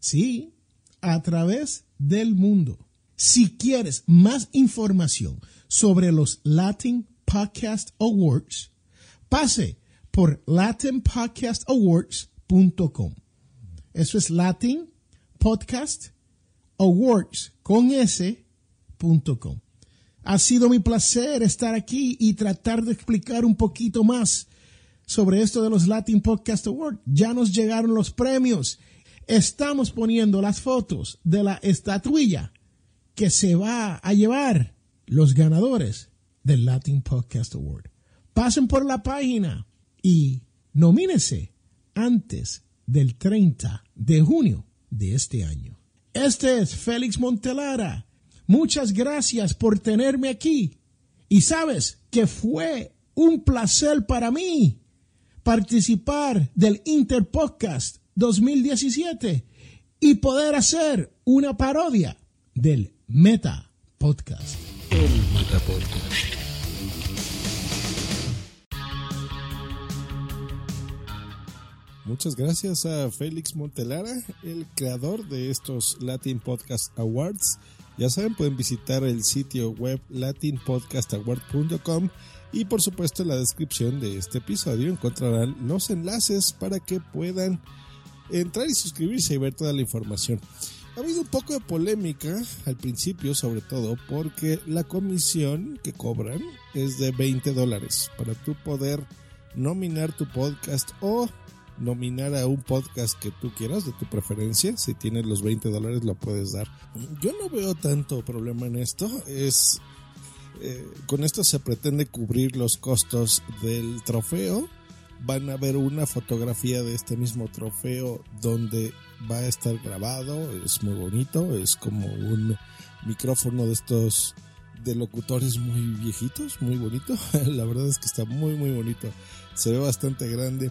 Sí, a través del mundo. Si quieres más información sobre los Latin Podcast Awards, pase por latinpodcastawards.com. Eso es Latin Podcast Awards con S.com. Ha sido mi placer estar aquí y tratar de explicar un poquito más sobre esto de los Latin Podcast Awards. Ya nos llegaron los premios. Estamos poniendo las fotos de la estatuilla que se va a llevar los ganadores del Latin Podcast Award. Pasen por la página y nomínese antes del 30 de junio de este año. Este es Félix Montelara. Muchas gracias por tenerme aquí. Y sabes que fue un placer para mí participar del Interpodcast 2017 y poder hacer una parodia del Meta Podcast. Muchas gracias a Félix Montelara, el creador de estos Latin Podcast Awards. Ya saben, pueden visitar el sitio web latinpodcastaward.com y por supuesto en la descripción de este episodio encontrarán los enlaces para que puedan entrar y suscribirse y ver toda la información. Ha habido un poco de polémica al principio, sobre todo porque la comisión que cobran es de 20 dólares para tú poder nominar tu podcast o nominar a un podcast que tú quieras, de tu preferencia. Si tienes los 20 dólares, lo puedes dar. Yo no veo tanto problema en esto. Es. Eh, con esto se pretende cubrir los costos del trofeo. Van a ver una fotografía de este mismo trofeo donde va a estar grabado. Es muy bonito. Es como un micrófono de estos de locutores muy viejitos, muy bonito. La verdad es que está muy, muy bonito. Se ve bastante grande.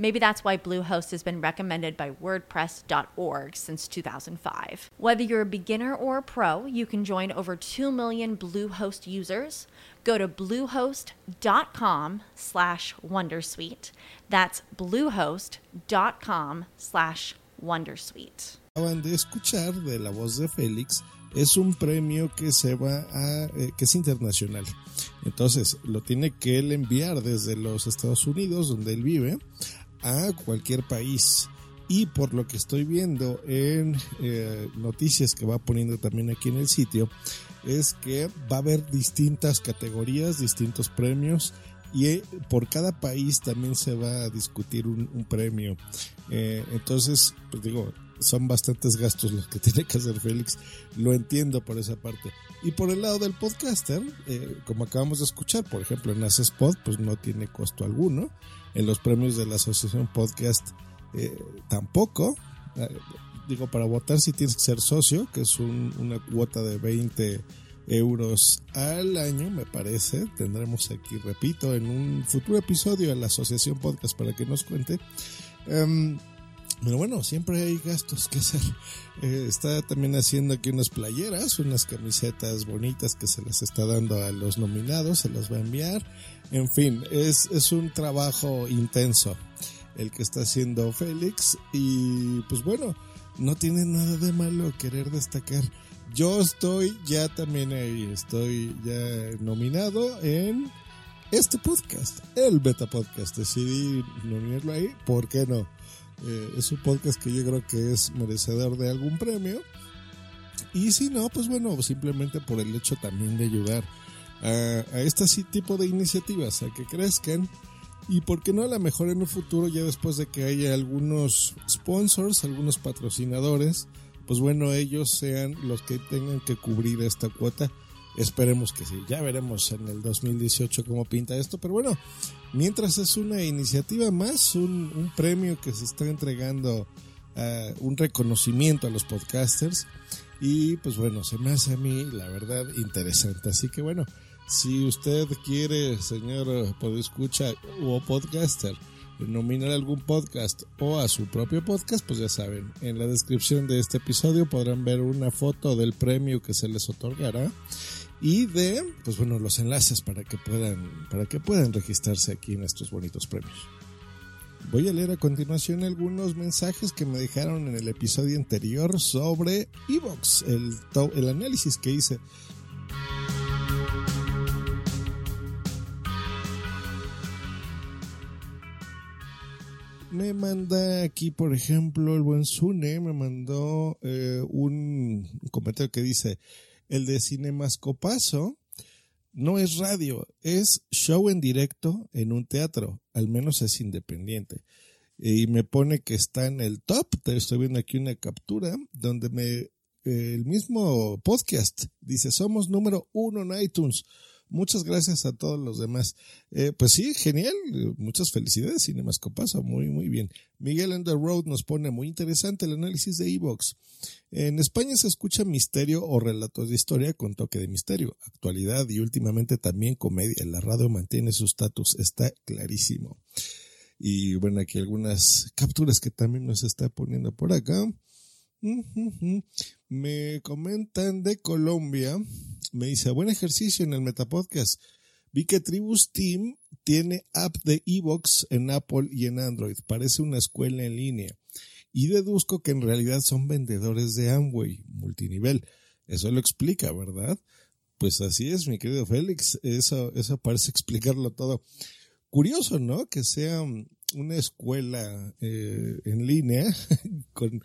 Maybe that's why Bluehost has been recommended by WordPress.org since 2005. Whether you're a beginner or a pro, you can join over 2 million Bluehost users. Go to bluehost.com slash Wondersuite. That's bluehost.com slash Wondersuite. Acaban de escuchar de la voz de Félix es un premio que se va a eh, que es internacional. Entonces, lo tiene que él enviar desde los Estados Unidos donde él vive a cualquier país. Y por lo que estoy viendo en eh, noticias que va poniendo también aquí en el sitio, es que va a haber distintas categorías, distintos premios y eh, por cada país también se va a discutir un, premio. Eh, entonces, pues digo, son bastantes gastos los que tiene que hacer Félix, lo entiendo por esa parte. Y por el lado del podcaster, como acabamos de escuchar, por ejemplo en Spot, pues no tiene costo alguno. En los premios de la Asociación Podcast eh, tampoco. Eh, digo, para votar si tienes que ser socio, que es un, una cuota de 20 euros al año, me parece. Tendremos aquí, repito, en un futuro episodio de la Asociación Podcast para que nos cuente. Um, pero bueno, siempre hay gastos que hacer. Eh, está también haciendo aquí unas playeras, unas camisetas bonitas que se les está dando a los nominados, se las va a enviar. En fin, es, es un trabajo intenso el que está haciendo Félix y pues bueno, no tiene nada de malo querer destacar. Yo estoy ya también ahí, estoy ya nominado en este podcast, el Beta Podcast. Decidí nominarlo ahí, ¿por qué no? Eh, es un podcast que yo creo que es merecedor de algún premio. Y si no, pues bueno, simplemente por el hecho también de ayudar a, a este tipo de iniciativas a que crezcan. Y por qué no a lo mejor en un futuro, ya después de que haya algunos sponsors, algunos patrocinadores, pues bueno, ellos sean los que tengan que cubrir esta cuota. Esperemos que sí. Ya veremos en el 2018 cómo pinta esto. Pero bueno, mientras es una iniciativa más, un, premio que se está entregando, uh, un reconocimiento a los podcasters. Y pues bueno, se me hace a mí, la verdad, interesante. Así que bueno, si usted quiere, señor podescucha o podcaster, nominar algún podcast o a su propio podcast, pues ya saben, en la descripción de este episodio podrán ver una foto del premio que se les otorgará y de, pues bueno, los enlaces para que puedan, para que puedan registrarse aquí en estos bonitos premios. Voy a leer a continuación algunos mensajes que me dejaron en el episodio anterior sobre Evox, el, el análisis que hice. Me manda aquí, por ejemplo, el buen Sune me mandó eh, un comentario que dice, el de Cinemascopazo no es radio, es show en directo en un teatro, al menos es independiente. Y me pone que está en el top, estoy viendo aquí una captura donde me, eh, el mismo podcast dice, somos número uno en iTunes. Muchas gracias a todos los demás. Eh, pues sí, genial. Muchas felicidades, Cinemascopazo. Muy, muy bien. Miguel Under Road nos pone muy interesante el análisis de Evox. En España se escucha misterio o relatos de historia con toque de misterio, actualidad y últimamente también comedia. La radio mantiene su estatus, está clarísimo. Y bueno, aquí algunas capturas que también nos está poniendo por acá. Me comentan de Colombia, me dice, buen ejercicio en el Metapodcast. Vi que Tribus Team tiene app de Evox en Apple y en Android. Parece una escuela en línea. Y deduzco que en realidad son vendedores de Amway, multinivel. Eso lo explica, ¿verdad? Pues así es, mi querido Félix. Eso, eso parece explicarlo todo. Curioso, ¿no? Que sea una escuela eh, en línea con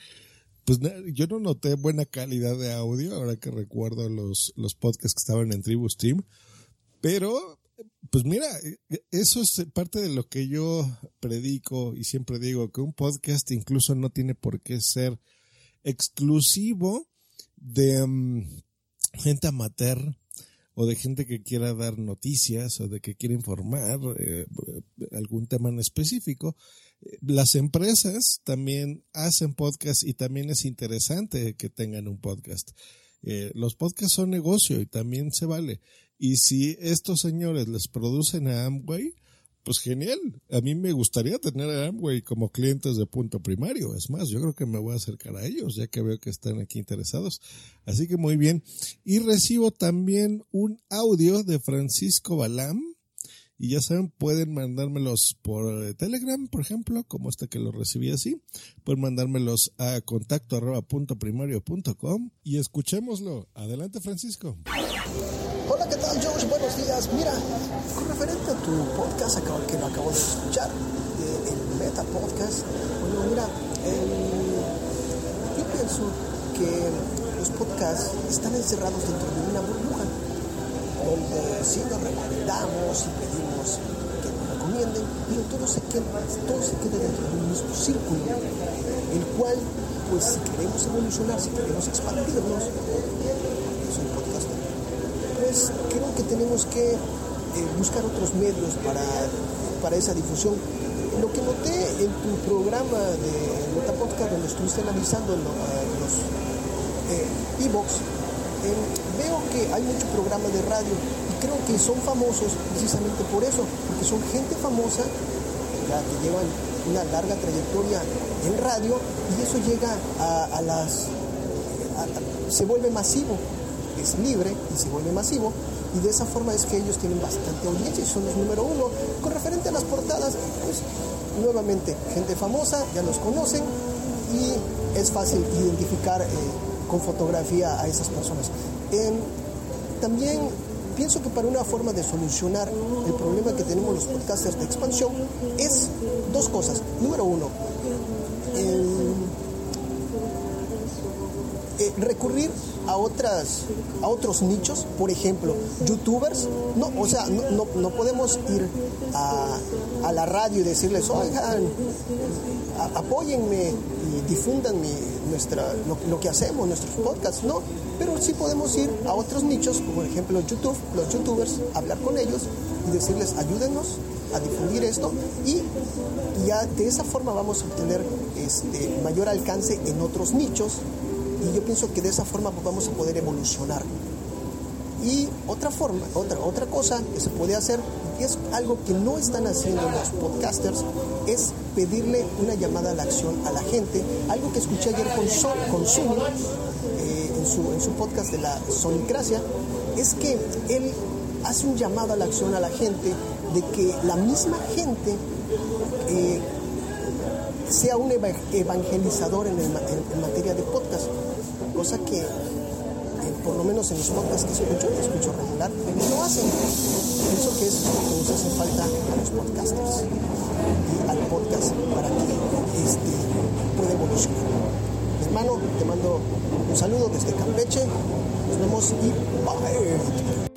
pues yo no noté buena calidad de audio, ahora que recuerdo los, los podcasts que estaban en Tribus Team, pero pues mira, eso es parte de lo que yo predico y siempre digo, que un podcast incluso no tiene por qué ser exclusivo de um, gente amateur o de gente que quiera dar noticias o de que quiera informar eh, algún tema en específico las empresas también hacen podcast y también es interesante que tengan un podcast. Eh, los podcasts son negocio y también se vale. Y si estos señores les producen a Amway, pues genial. A mí me gustaría tener a Amway como clientes de punto primario. Es más, yo creo que me voy a acercar a ellos, ya que veo que están aquí interesados. Así que muy bien. Y recibo también un audio de Francisco Balam. Y ya saben, pueden mandármelos por Telegram, por ejemplo, como este que lo recibí así. Pueden mandármelos a contacto arroba punto primario punto com y escuchémoslo. Adelante, Francisco. Hola, ¿qué tal, George? Buenos días. Mira, con referente a tu podcast, que lo acabo de escuchar, el Meta Podcast, bueno, mira, el- yo pienso que los podcasts están encerrados dentro de una burbuja, donde sí nos recomendamos y pedimos que nos recomienden, pero todo se queda, todo se queda dentro de un mismo círculo, el cual, pues si queremos evolucionar, si queremos expandirnos, soy podcaster, pues creo que tenemos que eh, buscar otros medios para, para esa difusión. Lo que noté en tu programa de Nota Podcast, donde estuviste analizando lo- eh, los eh, e-books, eh, veo que hay mucho programa de radio creo que son famosos precisamente por eso, porque son gente famosa ya que llevan una larga trayectoria en radio y eso llega a, las se vuelve masivo, es libre y se vuelve masivo. Y de esa forma es que ellos tienen bastante audiencia y son los número uno. Con referente a las portadas, pues nuevamente, gente famosa, ya los conocen y es fácil identificar eh, con fotografía a esas personas. Em, también pienso que para una forma de solucionar el problema que tenemos los podcasters de expansión es dos cosas. Número uno, eh, recurrir a otras a otros nichos por ejemplo youtubers no o sea no, no, podemos ir a, a la radio y decirles oigan apóyenme y difundan mi, nuestra lo, que hacemos nuestros podcasts no pero sí podemos ir a otros nichos como por ejemplo youtube los youtubers hablar con ellos y decirles ayúdenos a difundir esto y ya de esa forma vamos a obtener este mayor alcance en otros nichos. Y yo pienso que de esa forma pues, vamos a poder evolucionar. Y otra forma, otra, otra cosa que se puede hacer, y es algo que no están haciendo los podcasters, es pedirle una llamada a la acción a la gente, algo que escuché ayer con, Son, con eh, en, su, en su podcast de la Sonicracia, es que él hace un llamado a la acción a la gente de que la misma gente eh, sea un eva- evangelizador en, en- materia de podcast, cosa que por lo menos en los podcasts que escucho, y escucho regular, no hacen. Pienso que es lo que nos hace falta a los podcasters y al podcast para que este, pueda evolucionar. Mi hermano, te mando un saludo desde Campeche, nos vemos y bye.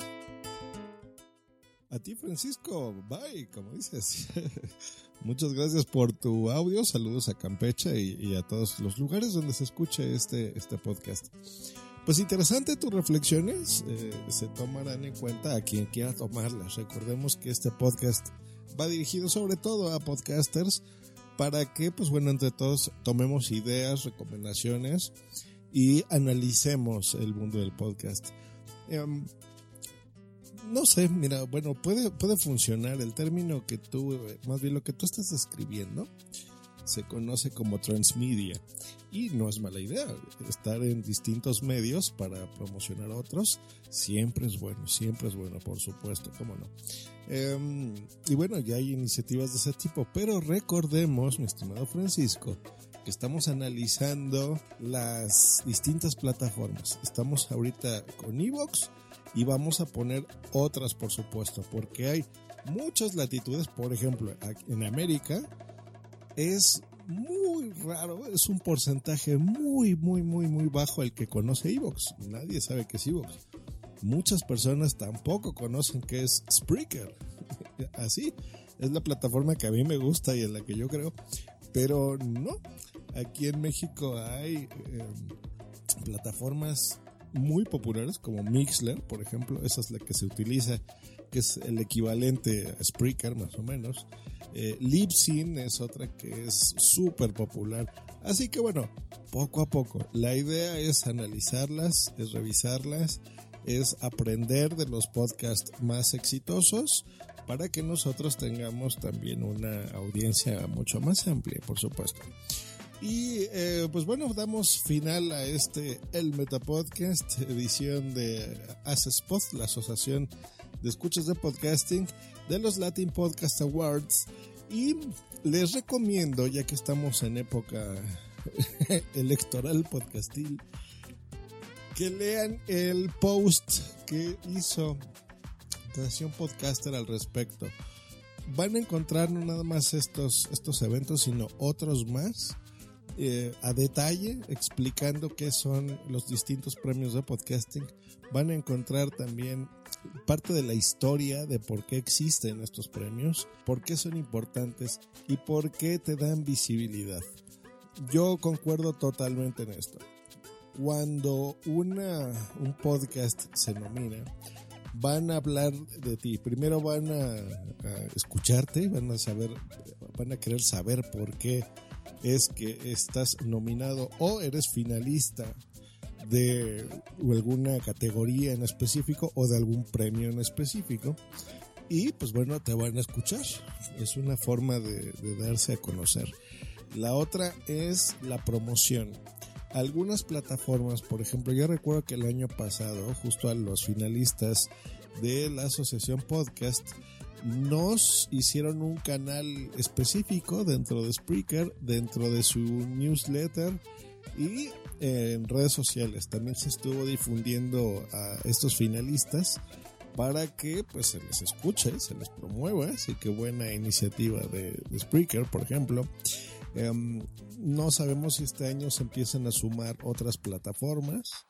A ti, Francisco. Bye, como dices. Muchas gracias por tu audio. Saludos a Campeche y, y a todos los lugares donde se escuche este, este podcast. Pues interesante tus reflexiones. eh, se tomarán en cuenta a quien quiera tomarlas. Recordemos que este podcast va dirigido sobre todo a podcasters para que, pues bueno, entre todos tomemos ideas, recomendaciones y analicemos el mundo del podcast. Em, no sé, mira, bueno, puede, puede funcionar el término que tú, eh, más bien lo que tú estás describiendo, se conoce como transmedia y no es mala idea. Estar en distintos medios para promocionar a otros siempre es bueno, siempre es bueno, por supuesto, cómo no. Em, y bueno, ya hay iniciativas de ese tipo, pero recordemos, mi estimado Francisco, que estamos analizando las distintas plataformas. Estamos ahorita con Evox y vamos a poner otras, por supuesto, porque hay muchas latitudes. Por ejemplo, en América es muy raro, es un porcentaje muy, muy, muy, muy bajo el que conoce Evox. Nadie sabe qué es Evox. Muchas personas tampoco conocen qué es Spreaker. Así, es la plataforma que a mí me gusta y en la que yo creo. Pero no, aquí en México hay eh, plataformas muy populares como Mixler, por ejemplo, esa es la que se utiliza, que es el equivalente a Spreaker más o menos. Eh, Libsyn es otra que es súper popular. Así que bueno, poco a poco. La idea es analizarlas, es revisarlas es aprender de los podcasts más exitosos para que nosotros tengamos también una audiencia mucho más amplia, por supuesto. Y eh, pues bueno, damos final a este El Meta Podcast, edición de ASESPOD, la Asociación de Escuchas de Podcasting de los Latin Podcast Awards. Y les recomiendo, ya que estamos en época electoral podcastil, que lean el post que hizo Nación Podcaster al respecto. Van a encontrar no nada más estos, estos eventos, sino otros más eh, a detalle explicando qué son los distintos premios de podcasting. Van a encontrar también parte de la historia de por qué existen estos premios, por qué son importantes y por qué te dan visibilidad. Yo concuerdo totalmente en esto. Cuando una, un podcast se nomina, van a hablar de ti. Primero van a, a escucharte, van a saber, van a querer saber por qué es que estás nominado o eres finalista de alguna categoría en específico o de algún premio en específico. Y pues bueno, te van a escuchar. Es una forma de, darse a conocer. La otra es la promoción. Algunas plataformas, por ejemplo, yo recuerdo que el año pasado, justo a los finalistas de la Asociación Podcast, nos hicieron un canal específico dentro de Spreaker, dentro de su newsletter y en redes sociales. También se estuvo difundiendo a estos finalistas para que pues se les escuche, se les promueva, así que buena iniciativa de, Spreaker, por ejemplo. Em, no sabemos si este año se empiezan a sumar otras plataformas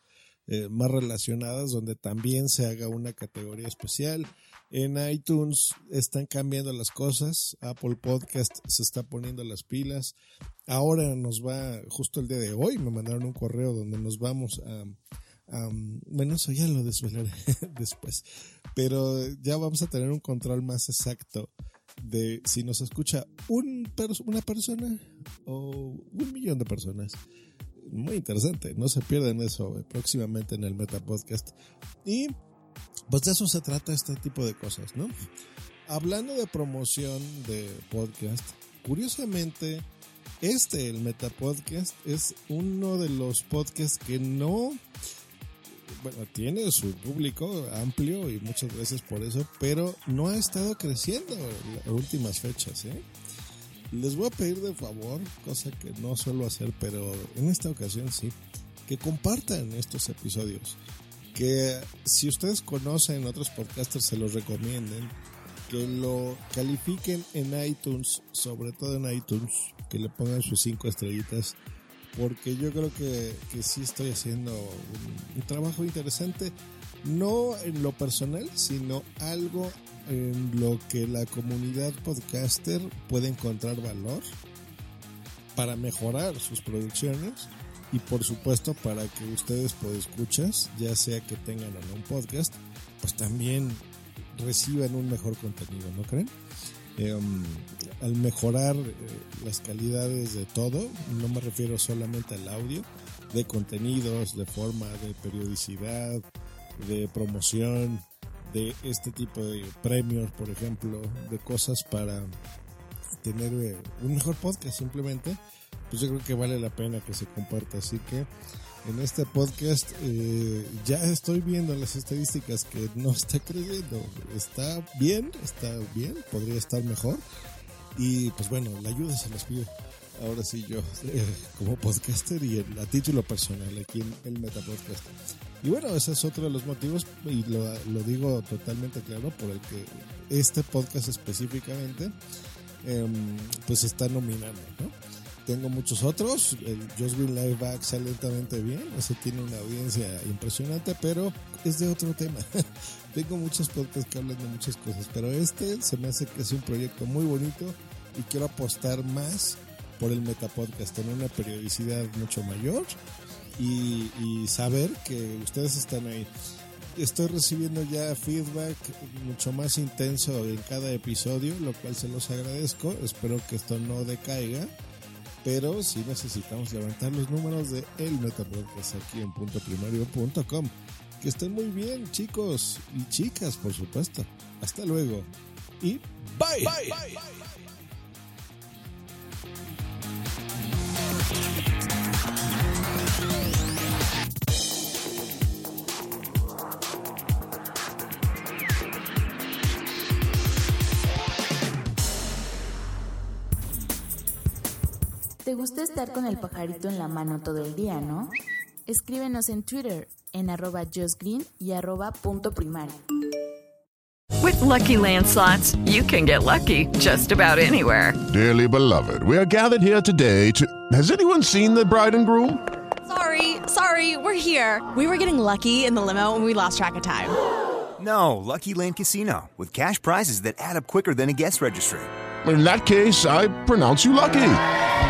eh, más relacionadas donde también se haga una categoría especial. En iTunes están cambiando las cosas. Apple Podcast se está poniendo las pilas. Ahora nos va, justo el día de hoy, me mandaron un correo donde nos vamos a, bueno, eso ya lo desvelaré después. Pero ya vamos a tener un control más exacto de si nos escucha un una persona o un millón de personas. Muy interesante, no se pierdan eso próximamente en el Meta Podcast. Y pues de eso se trata este tipo de cosas, ¿no? Hablando de promoción de podcast, curiosamente, este, el Meta Podcast, es uno de los podcasts que no, bueno, tiene su público amplio y muchas veces por eso, pero no ha estado creciendo en las últimas fechas, ¿eh? Les voy a pedir de favor, cosa que no suelo hacer, pero en esta ocasión sí, que compartan estos episodios que si ustedes conocen otros podcasters se los recomienden, que lo califiquen en iTunes, sobre todo en iTunes, que le pongan sus cinco estrellitas, porque yo creo que, que sí estoy haciendo un, trabajo interesante, no en lo personal, sino algo en lo que la comunidad podcaster puede encontrar valor para mejorar sus producciones y por supuesto para que ustedes pues escuchas, ya sea que tengan o no un podcast, pues también reciban un mejor contenido, ¿no creen? Em, al mejorar eh, las calidades de todo, no me refiero solamente al audio, de contenidos, de forma, de periodicidad, de promoción, de este tipo de premios, por ejemplo, de cosas para tener eh, un mejor podcast simplemente pues yo creo que vale la pena que se comparta. Así que en este podcast eh, ya estoy viendo las estadísticas que no está creciendo. Está bien, está bien, podría estar mejor. Y pues bueno, la ayuda se les pido. Ahora sí yo, como podcaster y a título personal aquí en el Metapodcast. Y bueno, ese es otro de los motivos, y lo, lo digo totalmente claro, por el que este podcast específicamente, eh, pues está nominando, ¿no? Tengo muchos otros. El Just Green Live va excelentemente bien. Ese tiene una audiencia impresionante, pero es de otro tema. tengo muchos podcasts que hablan de muchas cosas, pero este se me hace que es un proyecto muy bonito y quiero apostar más por el Metapodcast, tener una periodicidad mucho mayor y, y saber que ustedes están ahí estoy recibiendo ya feedback mucho más intenso en cada episodio, lo cual se los agradezco. Espero que esto no decaiga pero sí necesitamos levantar los números de el Metapodcast aquí en puntoprimario.com. Que estén muy bien, chicos y chicas, por supuesto. Hasta luego. Y bye. bye. ¿Te gusta estar con el pajarito en la mano todo el día, no? Escríbenos en Twitter en arroba justgreen y arroba punto primario. With lucky landslots, you can get lucky just about anywhere. Dearly beloved, we are gathered here today to. Has anyone seen the bride and groom? Sorry, sorry, we're here. We were getting lucky in the limo and we lost track of time. No, Lucky Land Casino, with cash prizes that add up quicker than a guest registry. In that case, I pronounce you lucky.